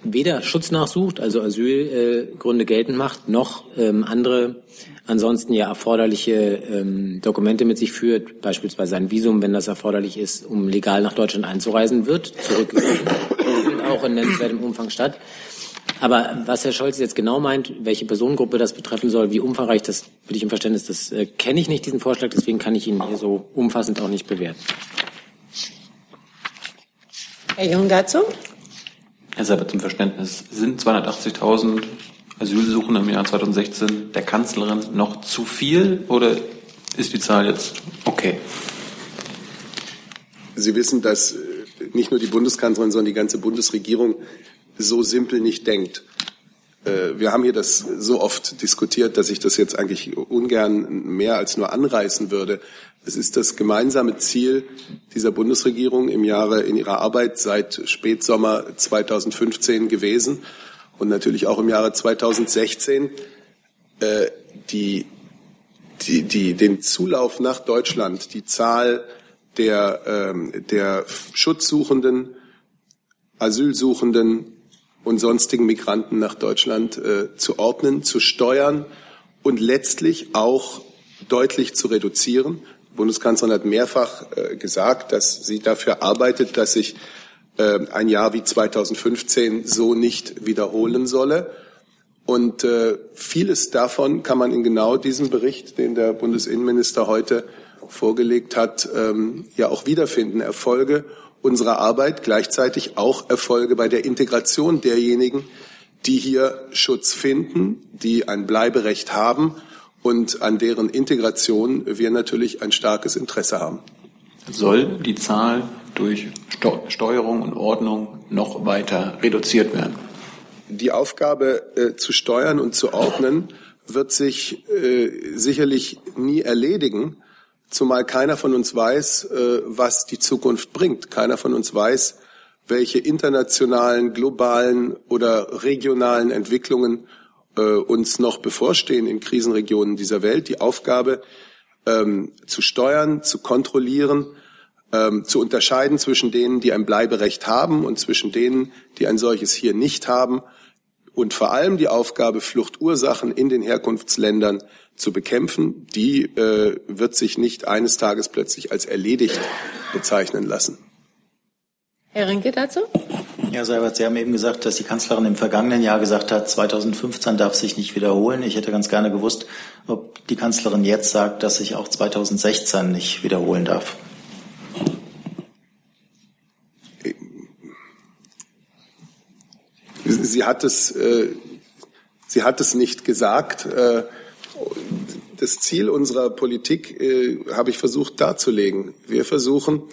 weder Schutz nachsucht, also Asylgründe äh, geltend macht, noch ähm, andere ansonsten ja erforderliche ähm, Dokumente mit sich führt, beispielsweise ein Visum, wenn das erforderlich ist, um legal nach Deutschland einzureisen, wird zurückgewiesen, auch in nennenswertem Umfang statt. Aber was Herr Scholz jetzt genau meint, welche Personengruppe das betreffen soll, wie umfangreich, das bitte ich im Verständnis, das äh, kenne ich nicht, diesen Vorschlag, deswegen kann ich ihn hier so umfassend auch nicht bewerten. Herr Jung dazu? Herr Seibert, zum Verständnis, sind 280.000 Asylsuchende im Jahr 2016 der Kanzlerin noch zu viel oder ist die Zahl jetzt okay? Sie wissen, dass nicht nur die Bundeskanzlerin, sondern die ganze Bundesregierung so simpel nicht denkt. Äh, wir haben hier das so oft diskutiert, dass ich das jetzt eigentlich ungern mehr als nur anreißen würde. Es ist das gemeinsame Ziel dieser Bundesregierung im Jahre in ihrer Arbeit seit Spätsommer 2015 gewesen und natürlich auch im Jahre 2016 äh, die, die, die, den Zulauf nach Deutschland, die Zahl der, ähm, der Schutzsuchenden, Asylsuchenden und sonstigen Migranten nach Deutschland äh, zu ordnen, zu steuern und letztlich auch deutlich zu reduzieren. Die Bundeskanzlerin hat mehrfach äh, gesagt, dass sie dafür arbeitet, dass sich äh, ein Jahr wie 2015 so nicht wiederholen solle. Und äh, vieles davon kann man in genau diesem Bericht, den der Bundesinnenminister heute vorgelegt hat, ähm, ja auch wiederfinden. Erfolge unserer Arbeit, gleichzeitig auch Erfolge bei der Integration derjenigen, die hier Schutz finden, die ein Bleiberecht haben und an deren Integration wir natürlich ein starkes Interesse haben. Soll die Zahl durch Steuerung und Ordnung noch weiter reduziert werden? Die Aufgabe äh, zu steuern und zu ordnen wird sich äh, sicherlich nie erledigen zumal keiner von uns weiß, äh, was die Zukunft bringt. Keiner von uns weiß, welche internationalen, globalen oder regionalen Entwicklungen äh, uns noch bevorstehen in Krisenregionen dieser Welt. Die Aufgabe ähm, zu steuern, zu kontrollieren, ähm, zu unterscheiden zwischen denen, die ein Bleiberecht haben und zwischen denen, die ein solches hier nicht haben und vor allem die Aufgabe, Fluchtursachen in den Herkunftsländern zu bekämpfen, die äh, wird sich nicht eines Tages plötzlich als erledigt bezeichnen lassen. Herr Rinke dazu? Herr Seibert, Sie haben eben gesagt, dass die Kanzlerin im vergangenen Jahr gesagt hat, 2015 darf sich nicht wiederholen. Ich hätte ganz gerne gewusst, ob die Kanzlerin jetzt sagt, dass sich auch 2016 nicht wiederholen darf. Sie hat es, äh, sie hat es nicht gesagt. Äh, das Ziel unserer Politik äh, habe ich versucht darzulegen. Wir versuchen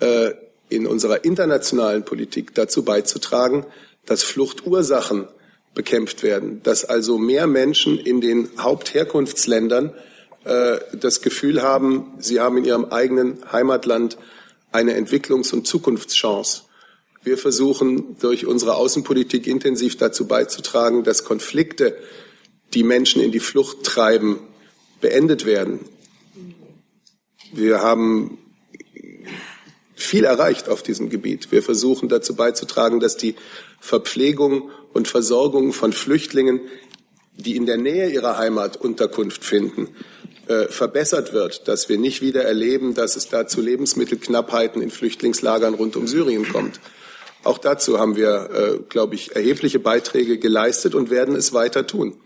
äh, in unserer internationalen Politik dazu beizutragen, dass Fluchtursachen bekämpft werden, dass also mehr Menschen in den Hauptherkunftsländern äh, das Gefühl haben, sie haben in ihrem eigenen Heimatland eine Entwicklungs- und Zukunftschance. Wir versuchen durch unsere Außenpolitik intensiv dazu beizutragen, dass Konflikte, die Menschen in die Flucht treiben, beendet werden. Wir haben viel erreicht auf diesem Gebiet. Wir versuchen dazu beizutragen, dass die Verpflegung und Versorgung von Flüchtlingen, die in der Nähe ihrer Heimat Unterkunft finden, äh, verbessert wird, dass wir nicht wieder erleben, dass es da zu Lebensmittelknappheiten in Flüchtlingslagern rund um Syrien kommt. Auch dazu haben wir, äh, glaube ich, erhebliche Beiträge geleistet und werden es weiter tun.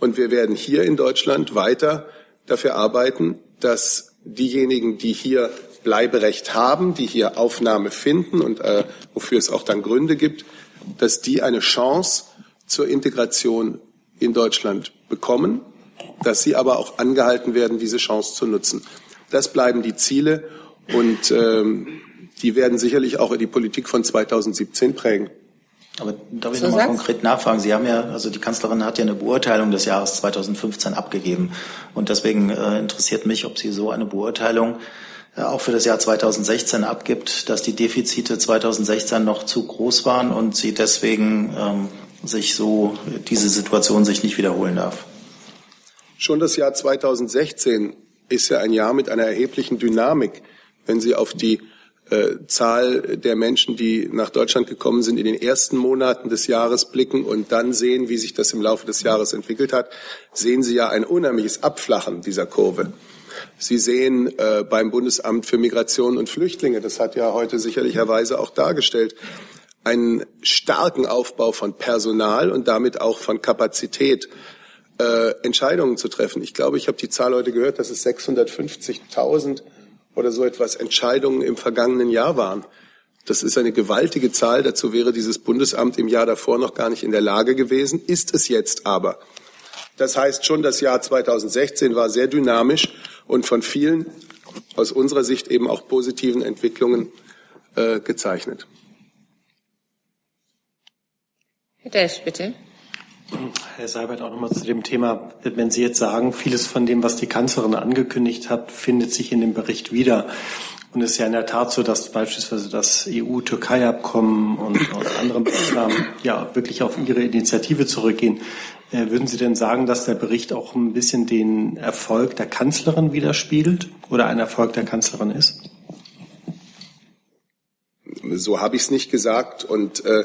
Und wir werden hier in Deutschland weiter dafür arbeiten, dass diejenigen, die hier Bleiberecht haben, die hier Aufnahme finden und äh, wofür es auch dann Gründe gibt, dass die eine Chance zur Integration in Deutschland bekommen, dass sie aber auch angehalten werden, diese Chance zu nutzen. Das bleiben die Ziele und ähm, die werden sicherlich auch die Politik von 2017 prägen. Aber darf ich so nochmal konkret nachfragen? Sie haben ja, also die Kanzlerin hat ja eine Beurteilung des Jahres 2015 abgegeben. Und deswegen äh, interessiert mich, ob Sie so eine Beurteilung äh, auch für das Jahr 2016 abgibt, dass die Defizite 2016 noch zu groß waren und sie deswegen ähm, sich so diese Situation sich nicht wiederholen darf. Schon das Jahr 2016 ist ja ein Jahr mit einer erheblichen Dynamik. Wenn Sie auf die äh, Zahl der Menschen, die nach Deutschland gekommen sind, in den ersten Monaten des Jahres blicken und dann sehen, wie sich das im Laufe des Jahres entwickelt hat, sehen Sie ja ein unheimliches Abflachen dieser Kurve. Sie sehen äh, beim Bundesamt für Migration und Flüchtlinge, das hat ja heute sicherlicherweise auch dargestellt, einen starken Aufbau von Personal und damit auch von Kapazität, äh, Entscheidungen zu treffen. Ich glaube, ich habe die Zahl heute gehört, dass es 650.000 oder so etwas Entscheidungen im vergangenen Jahr waren. Das ist eine gewaltige Zahl. Dazu wäre dieses Bundesamt im Jahr davor noch gar nicht in der Lage gewesen, ist es jetzt aber. Das heißt schon, das Jahr 2016 war sehr dynamisch und von vielen aus unserer Sicht eben auch positiven Entwicklungen äh, gezeichnet. Herr Desch, bitte. Herr Seibert, auch nochmal zu dem Thema, wenn Sie jetzt sagen, vieles von dem, was die Kanzlerin angekündigt hat, findet sich in dem Bericht wieder. Und es ist ja in der Tat so, dass beispielsweise das EU-Türkei-Abkommen und, andere Maßnahmen ja wirklich auf Ihre Initiative zurückgehen. Äh, würden Sie denn sagen, dass der Bericht auch ein bisschen den Erfolg der Kanzlerin widerspiegelt oder ein Erfolg der Kanzlerin ist? So habe ich es nicht gesagt. Und äh,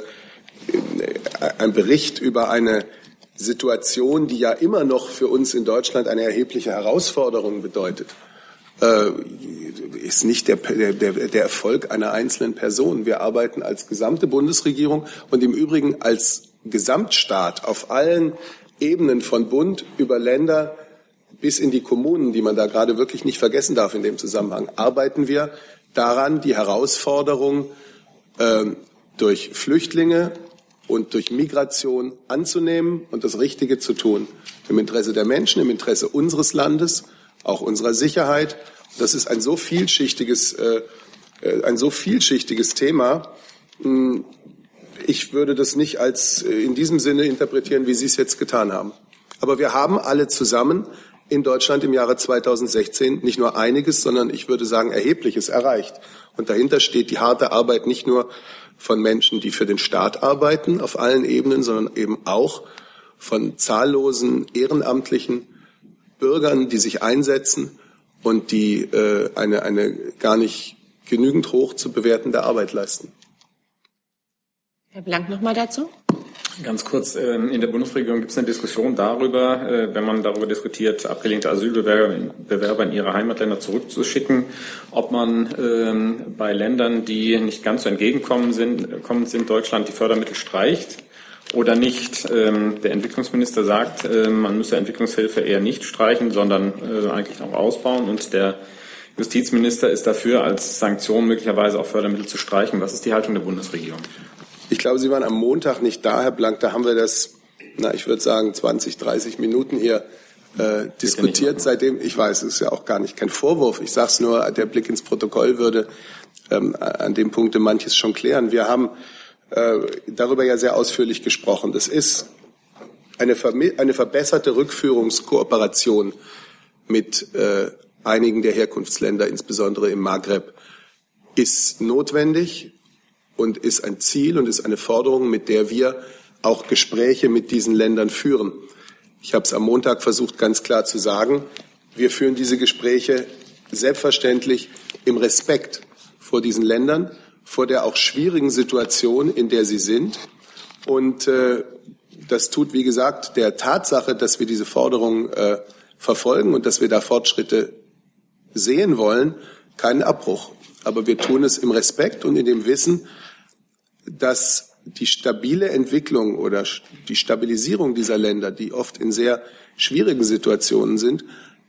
ein Bericht über eine Situation, die ja immer noch für uns in Deutschland eine erhebliche Herausforderung bedeutet, äh, ist nicht der, der, der Erfolg einer einzelnen Person. Wir arbeiten als gesamte Bundesregierung und im Übrigen als Gesamtstaat auf allen Ebenen von Bund über Länder bis in die Kommunen, die man da gerade wirklich nicht vergessen darf in dem Zusammenhang, arbeiten wir daran, die Herausforderung äh, durch Flüchtlinge und durch Migration anzunehmen und das Richtige zu tun. Im Interesse der Menschen, im Interesse unseres Landes, auch unserer Sicherheit. Das ist ein so vielschichtiges, äh, äh ein so vielschichtiges Thema. Hm, ich würde das nicht als äh, in diesem Sinne interpretieren, wie Sie es jetzt getan haben. Aber wir haben alle zusammen in Deutschland im Jahre 2016 nicht nur einiges, sondern ich würde sagen erhebliches erreicht. Und dahinter steht die harte Arbeit nicht nur von Menschen, die für den Staat arbeiten auf allen Ebenen, sondern eben auch von zahllosen ehrenamtlichen Bürgern, die sich einsetzen und die äh, eine, eine gar nicht genügend hoch zu bewertende Arbeit leisten. Herr Blank noch mal dazu. Ganz kurz, ähm, in der Bundesregierung gibt es eine Diskussion darüber, äh, wenn man darüber diskutiert, abgelehnte Asylbewerber in ihre Heimatländer zurückzuschicken, ob man ähm, bei Ländern, die nicht ganz so entgegenkommen sind, sind Deutschland die Fördermittel streicht oder nicht. Ähm, der Entwicklungsminister sagt, man müsse Entwicklungshilfe eher nicht streichen, sondern äh, eigentlich auch ausbauen. Und der Justizminister ist dafür, als Sanktion möglicherweise auch Fördermittel zu streichen. Was ist die Haltung der Bundesregierung? Ich glaube, Sie waren am Montag nicht da, Herr Blank. Da haben wir das, na, ich würde sagen, 20, 30 Minuten hier äh, diskutiert. Seitdem, ich weiß, es ist ja auch gar nicht kein Vorwurf. Ich sage es nur, der Blick ins Protokoll würde ähm, an dem Punkte manches schon klären. Wir haben äh, darüber ja sehr ausführlich gesprochen. Das ist eine, eine verbesserte Rückführungskooperation mit äh, einigen der Herkunftsländer, insbesondere im Maghreb, ist notwendig und ist ein Ziel und ist eine Forderung, mit der wir auch Gespräche mit diesen Ländern führen. Ich habe es am Montag versucht, ganz klar zu sagen. Wir führen diese Gespräche selbstverständlich im Respekt vor diesen Ländern, vor der auch schwierigen Situation, in der sie sind. Und äh, das tut, wie gesagt, der Tatsache, dass wir diese Forderung äh, verfolgen und dass wir da Fortschritte sehen wollen, keinen Abbruch. Aber wir tun es im Respekt und in dem Wissen, dass die stabile Entwicklung oder die Stabilisierung dieser Länder, die oft in sehr schwierigen Situationen sind,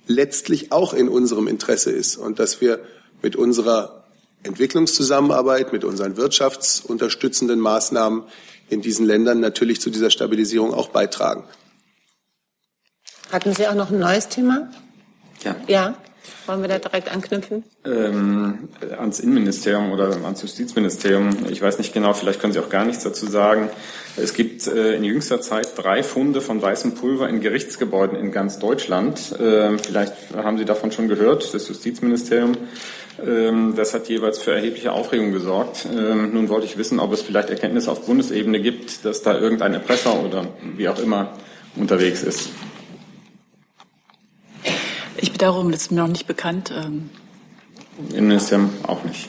letztlich auch in unserem Interesse ist und dass wir mit unserer Entwicklungszusammenarbeit, mit unseren wirtschaftsunterstützenden Maßnahmen in diesen Ländern natürlich zu dieser Stabilisierung auch beitragen. Hatten Sie auch noch ein neues Thema? Ja. Ja. Wollen wir da direkt anknüpfen? Ähm, ans Innenministerium oder ans Justizministerium. Ich weiß nicht genau, vielleicht können Sie auch gar nichts dazu sagen. Es gibt äh, in jüngster Zeit drei Funde von weißem Pulver in Gerichtsgebäuden in ganz Deutschland. Äh, vielleicht haben Sie davon schon gehört, das Justizministerium. Ähm, das hat jeweils für erhebliche Aufregung gesorgt. Ähm, nun wollte ich wissen, ob es vielleicht Erkenntnisse auf Bundesebene gibt, dass da irgendein Erpresser oder wie auch immer unterwegs ist. Ich darum, das ist mir noch nicht bekannt. Ähm Innenministerium auch nicht.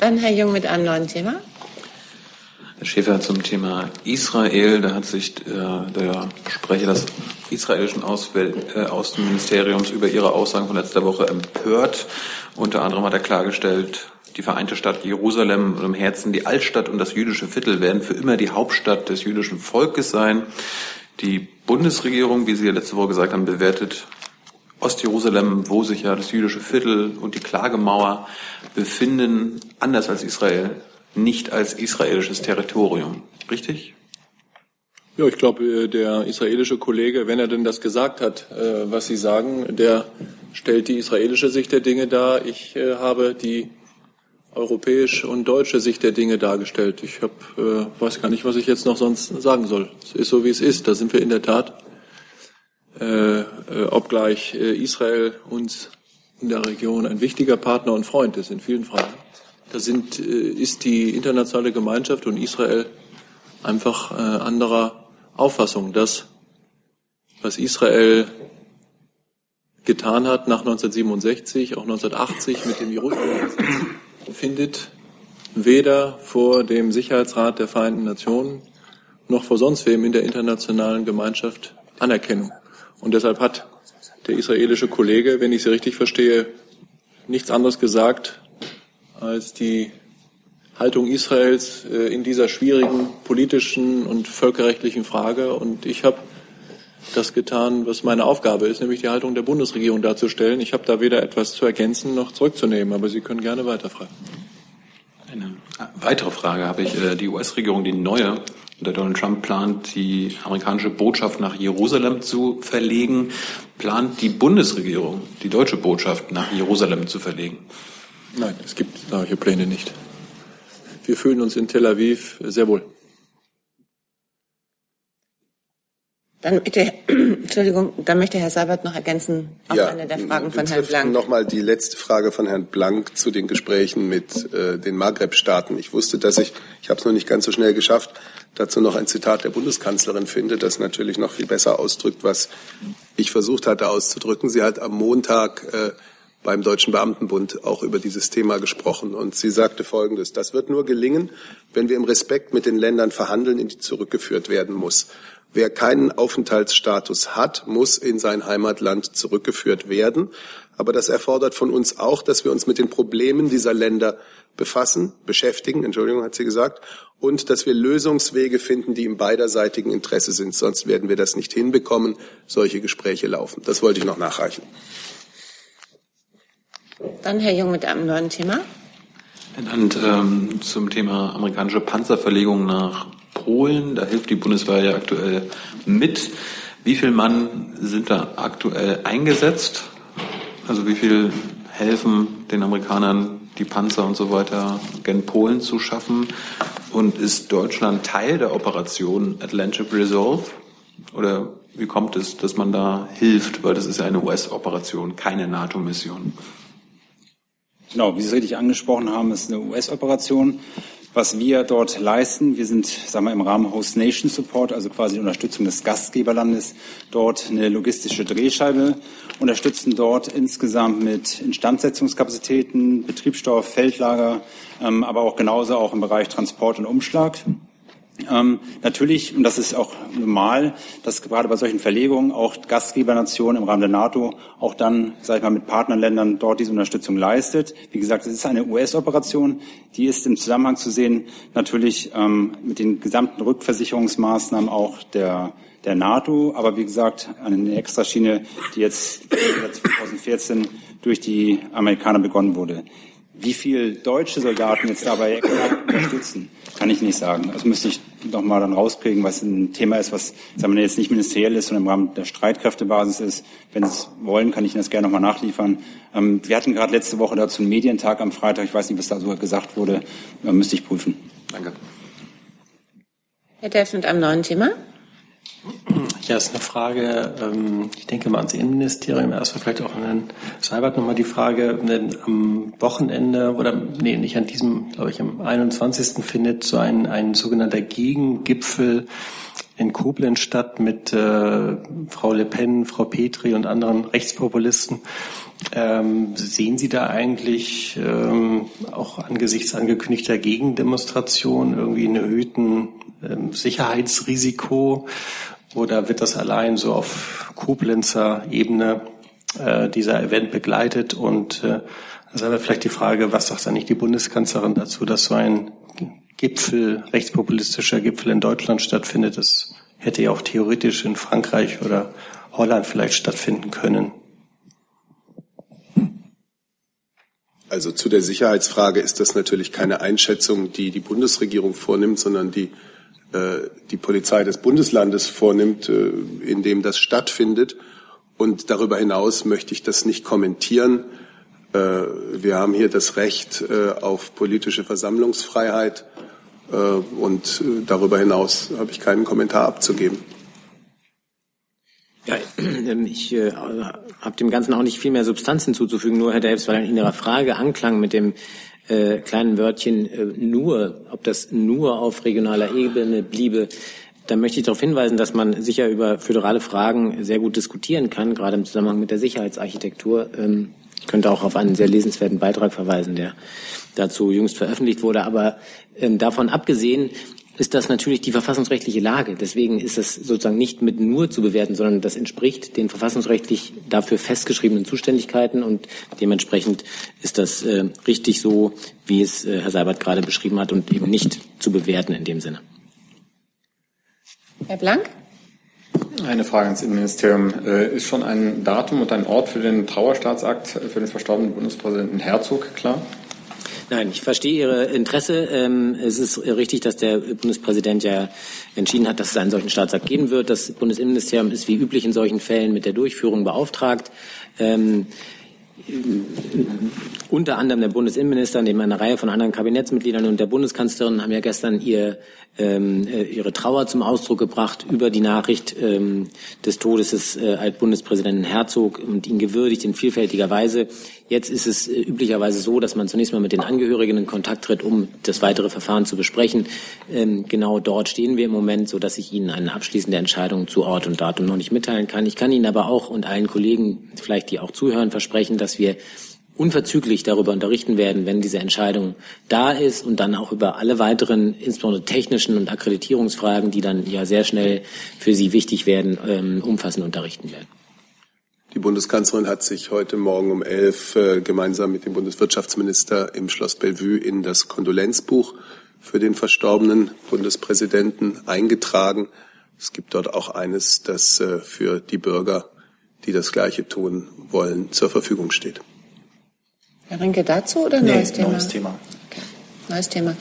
Dann Herr Jung mit einem neuen Thema. Herr Schäfer zum Thema Israel. Da hat sich äh, der Sprecher des israelischen Auswähl äh, Außenministeriums über Ihre Aussagen von letzter Woche empört. Unter anderem hat er klargestellt, die vereinte Stadt Jerusalem und im Herzen die Altstadt und das jüdische Viertel werden für immer die Hauptstadt des jüdischen Volkes sein. Die Bundesregierung, wie Sie ja letzte Woche gesagt haben, bewertet Ostjerusalem, wo sich ja das jüdische Viertel und die Klagemauer befinden, anders als Israel, nicht als israelisches Territorium. Richtig? Ja, ich glaube, äh, der israelische Kollege, wenn er denn das gesagt hat, äh, was Sie sagen, der stellt die israelische Sicht der Dinge dar. Ich äh, habe die europäische und deutsche Sicht der Dinge dargestellt. Ich hab, äh, weiß gar nicht, was ich jetzt noch sonst sagen soll. Es ist so, wie es ist. Da sind wir in der Tat, äh, äh, obgleich äh, Israel uns in der Region ein wichtiger Partner und Freund ist in vielen Fragen. Da sind, äh, ist die internationale Gemeinschaft und Israel einfach äh, anderer Auffassung. Das, was Israel getan hat nach 1967, auch 1980 mit dem Jerusalem-Gesetz, findet weder vor dem Sicherheitsrat der Vereinten Nationen noch vor sonst wem in der internationalen Gemeinschaft Anerkennung. Und deshalb hat der israelische Kollege, wenn ich Sie richtig verstehe, nichts anderes gesagt als die Haltung Israels äh, in dieser schwierigen politischen und völkerrechtlichen Frage. Und ich habe das getan, was meine Aufgabe ist, nämlich die Haltung der Bundesregierung darzustellen. Ich habe da weder etwas zu ergänzen noch zurückzunehmen, aber Sie können gerne weiterfragen. Eine weitere Frage habe ich. Äh, die US-Regierung, die neue, der Donald Trump plant, die amerikanische Botschaft nach Jerusalem zu verlegen. Plant die Bundesregierung, die deutsche Botschaft nach Jerusalem zu verlegen? Nein, es gibt solche Pläne nicht. Wir fühlen uns in Tel Aviv sehr wohl. Dann bitte, Entschuldigung, dann möchte Herr Seibert noch ergänzen auf ja, eine der Fragen von Herrn Blank. Nochmal die letzte Frage von Herrn Blank zu den Gesprächen mit äh, den Maghreb-Staaten. Ich wusste, dass ich, ich habe es noch nicht ganz so schnell geschafft, dazu noch ein Zitat der Bundeskanzlerin finde, das natürlich noch viel besser ausdrückt, was ich versucht hatte auszudrücken. Sie hat am Montag äh, beim Deutschen Beamtenbund auch über dieses Thema gesprochen. Und sie sagte Folgendes, das wird nur gelingen, wenn wir im Respekt mit den Ländern verhandeln, in die zurückgeführt werden muss. Wer keinen Aufenthaltsstatus hat, muss in sein Heimatland zurückgeführt werden. Aber das erfordert von uns auch, dass wir uns mit den Problemen dieser Länder befassen, beschäftigen, Entschuldigung, hat sie gesagt, und dass wir Lösungswege finden, die im beiderseitigen Interesse sind. Sonst werden wir das nicht hinbekommen. Solche Gespräche laufen. Das wollte ich noch nachreichen. Dann Herr Jung mit einem neuen Thema. Und ähm, zum Thema amerikanische Panzerverlegung nach Polen. Da hilft die Bundeswehr ja aktuell mit. Wie viele Mann sind da aktuell eingesetzt? Also wie viel helfen den Amerikanern, die Panzer und so weiter gen Polen zu schaffen? Und ist Deutschland Teil der Operation Atlantic Resolve? Oder wie kommt es, dass man da hilft? Weil das ist ja eine US-Operation, keine NATO-Mission. Genau, wie Sie es richtig angesprochen haben, ist eine US-Operation. Was wir dort leisten, wir sind sagen wir, im Rahmen Host Nation Support, also quasi die Unterstützung des Gastgeberlandes, dort eine logistische Drehscheibe, unterstützen dort insgesamt mit Instandsetzungskapazitäten, Betriebsstoff, Feldlager, ähm, aber auch genauso auch im Bereich Transport und Umschlag. Ähm, natürlich, und das ist auch normal, dass gerade bei solchen Verlegungen auch Gastgebernationen im Rahmen der NATO auch dann, sage ich mal, mit Partnerländern dort diese Unterstützung leistet. Wie gesagt, es ist eine US-Operation, die ist im Zusammenhang zu sehen natürlich ähm, mit den gesamten Rückversicherungsmaßnahmen auch der der NATO, aber wie gesagt, eine Extraschiene, die jetzt 2014 durch die Amerikaner begonnen wurde. Wie viel deutsche Soldaten jetzt dabei unterstützen, kann ich nicht sagen. Das müsste ich noch mal dann rauskriegen, was ein Thema ist, was sagen wir, jetzt nicht ministeriell ist, sondern im Rahmen der Streitkräftebasis ist. Wenn Sie es wollen, kann ich Ihnen das gerne noch mal nachliefern. Ähm, wir hatten gerade letzte Woche dazu einen Medientag am Freitag. Ich weiß nicht, was da so gesagt wurde. Äh, müsste ich prüfen. Danke. Herr Delf mit einem neuen Thema. Ja, ist eine Frage, ähm, ich denke mal ans Innenministerium, erstmal vielleicht auch an Herrn Seibert nochmal die Frage, am Wochenende oder nee, nicht an diesem, glaube ich, am 21. findet so ein, ein sogenannter Gegengipfel in Koblenz statt mit äh, Frau Le Pen, Frau Petri und anderen Rechtspopulisten. Ähm, sehen Sie da eigentlich ähm, auch angesichts angekündigter Gegendemonstration irgendwie einen erhöhten Sicherheitsrisiko oder wird das allein so auf Koblenzer Ebene äh, dieser Event begleitet? Und äh, das ist aber vielleicht die Frage, was sagt eigentlich die Bundeskanzlerin dazu, dass so ein Gipfel, rechtspopulistischer Gipfel in Deutschland stattfindet? Das hätte ja auch theoretisch in Frankreich oder Holland vielleicht stattfinden können. Also zu der Sicherheitsfrage ist das natürlich keine Einschätzung, die die Bundesregierung vornimmt, sondern die die Polizei des Bundeslandes vornimmt, äh, in dem das stattfindet. Und darüber hinaus möchte ich das nicht kommentieren. Äh, wir haben hier das Recht auf politische Versammlungsfreiheit. Und darüber hinaus habe ich keinen Kommentar abzugeben. Ja, ich äh, habe dem Ganzen auch nicht viel mehr Substanz hinzuzufügen, nur Herr Delfs, weil in Ihrer Frage anklang mit dem äh, kleinen Wörtchen äh, nur, ob das nur auf regionaler Ebene bliebe, da möchte ich darauf hinweisen, dass man sicher über föderale Fragen sehr gut diskutieren kann, gerade im Zusammenhang mit der Sicherheitsarchitektur. Ähm, ich könnte auch auf einen sehr lesenswerten Beitrag verweisen, der dazu jüngst veröffentlicht wurde. Aber ähm, davon abgesehen ist das natürlich die verfassungsrechtliche Lage. Deswegen ist das sozusagen nicht mit nur zu bewerten, sondern das entspricht den verfassungsrechtlich dafür festgeschriebenen Zuständigkeiten und dementsprechend ist das äh, richtig so, wie es äh, Herr Seibert gerade beschrieben hat und eben nicht zu bewerten in dem Sinne. Herr Blank? Eine Frage ans Innenministerium. Äh, ist schon ein Datum und ein Ort für den Trauerstaatsakt für den verstorbenen Bundespräsidenten Herzog klar? Nein, ich verstehe Ihre Interesse. Ähm, es ist richtig, dass der Bundespräsident ja entschieden hat, dass es einen solchen Staatsakt geben wird. Das Bundesinnenministerium ist wie üblich in solchen Fällen mit der Durchführung beauftragt. Ähm, unter anderem der Bundesinnenminister neben einer Reihe von anderen Kabinettsmitgliedern und der Bundeskanzlerin haben ja gestern ihr, ähm, äh, ihre Trauer zum Ausdruck gebracht über die Nachricht des Todes des äh, Altbundespräsidenten Herzog und ihn gewürdigt in vielfältiger Weise. Jetzt ist es äh, üblicherweise so, dass man zunächst mal mit den Angehörigen in Kontakt tritt, um das weitere Verfahren zu besprechen. Ähm, genau dort stehen wir im Moment, so dass ich Ihnen eine abschließende Entscheidung zu Ort und Datum noch nicht mitteilen kann. Ich kann Ihnen aber auch und allen Kollegen, vielleicht die auch zuhören, versprechen, dass wir unverzüglich darüber unterrichten werden, wenn diese Entscheidung da ist und dann auch über alle weiteren, insbesondere technischen und Akkreditierungsfragen, die dann ja sehr schnell für Sie wichtig werden, ähm, umfassend unterrichten werden. Die Bundeskanzlerin hat sich heute Morgen um elf äh, gemeinsam mit dem Bundeswirtschaftsminister im Schloss Bellevue in das Kondolenzbuch für den verstorbenen Bundespräsidenten eingetragen. Es gibt dort auch eines, das äh, für die Bürger, die das Gleiche tun wollen, zur Verfügung steht. Herr Rinke dazu oder nee, neues Thema? Neues Thema. Neues Thema.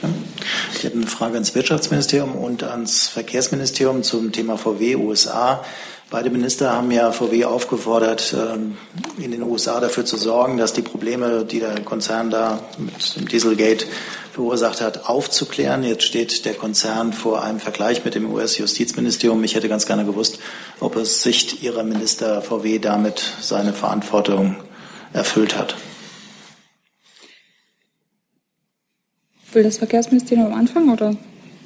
Ich hätte eine Frage ans Wirtschaftsministerium und ans Verkehrsministerium zum Thema VW USA. Beide Minister haben ja VW aufgefordert, ähm, in den USA dafür zu sorgen, dass die Probleme, die der Konzern da mit dem Dieselgate verursacht hat, aufzuklären. Jetzt steht der Konzern vor einem Vergleich mit dem US-Justizministerium. Ich hätte ganz gerne gewusst, ob aus Sicht Ihrer Minister VW damit seine Verantwortung erfüllt hat. Will das Verkehrsministerium anfangen oder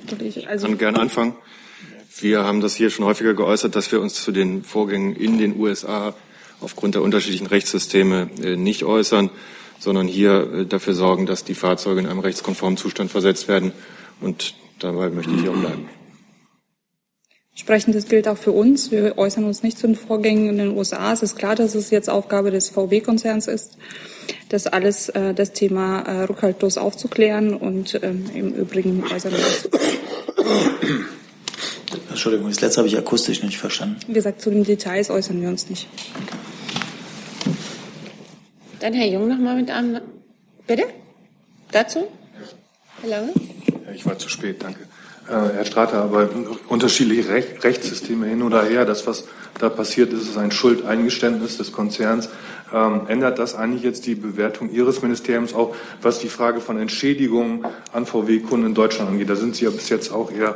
soll ich? Also ich kann gerne anfangen. Wir haben das hier schon häufiger geäußert, dass wir uns zu den Vorgängen in den USA aufgrund der unterschiedlichen Rechtssysteme äh, nicht äußern, sondern hier äh, dafür sorgen, dass die Fahrzeuge in einem rechtskonformen Zustand versetzt werden. Und dabei möchte ich hier auch bleiben. Sprechen, das gilt auch für uns. Wir äußern uns nicht zu den Vorgängen in den USA. Es ist klar, dass es jetzt Aufgabe des VW-Konzerns ist, das alles, äh, das Thema äh, rückhaltlos aufzuklären und ähm, im Übrigen äußern wir uns. Entschuldigung, das letzte habe ich akustisch nicht verstanden. Wie gesagt, zu den Details äußern wir uns nicht. Dann Herr Jung noch mal mit einem. Bitte? Dazu? Herr Lange? Ich war zu spät, danke. Äh, Herr Strater, aber unterschiedliche Rech Rechtssysteme hin oder her, das, was da passiert ist, ist ein Schuldeingeständnis des Konzerns. Ähm, ändert das eigentlich jetzt die Bewertung Ihres Ministeriums auch, was die Frage von Entschädigungen an VW-Kunden in Deutschland angeht? Da sind Sie ja bis jetzt auch eher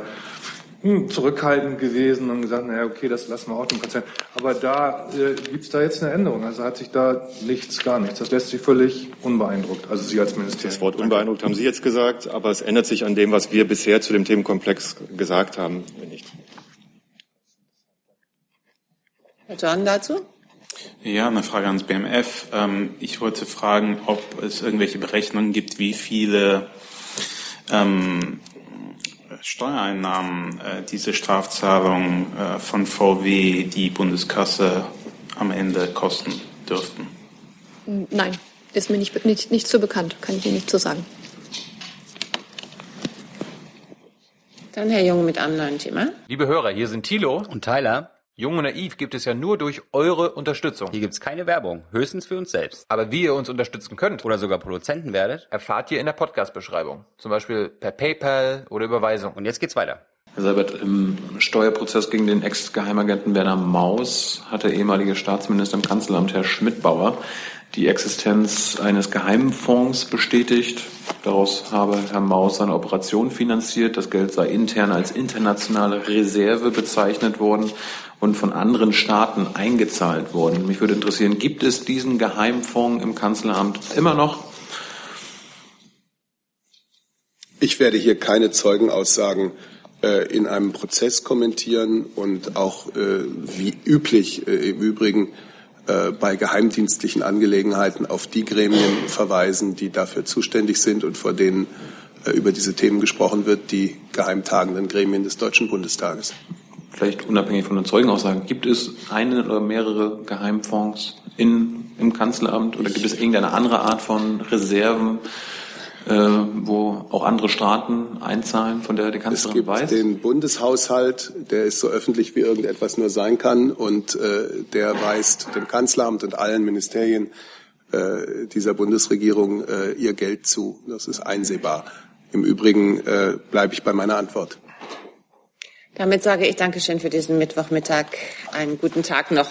hm, zurückhaltend gewesen und gesagt, naja, okay, das lassen wir auch dem Konzern. Aber da äh, gibt es da jetzt eine Änderung. Also hat sich da nichts, gar nichts. Das lässt sich völlig unbeeindruckt. Also Sie als Ministerium. Das Wort unbeeindruckt haben Sie jetzt gesagt, aber es ändert sich an dem, was wir bisher zu dem Themenkomplex gesagt haben, nicht. Herr John dazu? Ja, eine Frage ans BMF. Ähm, ich wollte fragen, ob es irgendwelche Berechnungen gibt, wie viele ähm, Steuereinnahmen äh, diese Strafzahlung äh, von VW die Bundeskasse am Ende kosten dürften? Nein, ist mir nicht, nicht, nicht so bekannt, kann ich Ihnen nicht so sagen. Dann Herr Jung mit einem neuen Thema. Liebe Hörer, hier sind Thilo und Tyler. Jung und Naiv gibt es ja nur durch eure Unterstützung. Hier gibt's keine Werbung, höchstens für uns selbst. Aber wie ihr uns unterstützen könnt oder sogar Produzenten werdet, erfahrt ihr in der Podcast-Beschreibung. Zum Beispiel per PayPal oder Überweisung. Und jetzt geht's weiter. Herr Seibert, im Steuerprozess gegen den Ex-Geheimagenten Werner Maus hat der ehemalige Staatsminister im Kanzleramt, Herr Schmidbauer, die Existenz eines Geheimfonds bestätigt. Daraus habe Herr Maus seine Operation finanziert. Das Geld sei intern als internationale Reserve bezeichnet worden und von anderen Staaten eingezahlt worden. Mich würde interessieren, gibt es diesen Geheimfonds im Kanzleramt immer noch? Ich werde hier keine Zeugenaussagen äh, in einem Prozess kommentieren und auch äh, wie üblich äh, im Übrigen äh, bei geheimdienstlichen Angelegenheiten auf die Gremien verweisen, die dafür zuständig sind und vor denen äh, über diese Themen gesprochen wird, die geheimtagenden Gremien des Deutschen Bundestages vielleicht unabhängig von den Zeugenaussagen, gibt es eine oder mehrere Geheimfonds in, im Kanzleramt oder gibt es irgendeine andere Art von Reserven, äh, wo auch andere Staaten einzahlen, von der die Kanzlerin es gibt weiß? den Bundeshaushalt, der ist so öffentlich wie irgendetwas nur sein kann und äh, der weist dem Kanzleramt und allen Ministerien äh, dieser Bundesregierung äh, ihr Geld zu. Das ist einsehbar. Im Übrigen äh, bleibe ich bei meiner Antwort. Damit sage ich Dankeschön für diesen Mittwochmittag. Einen guten Tag noch.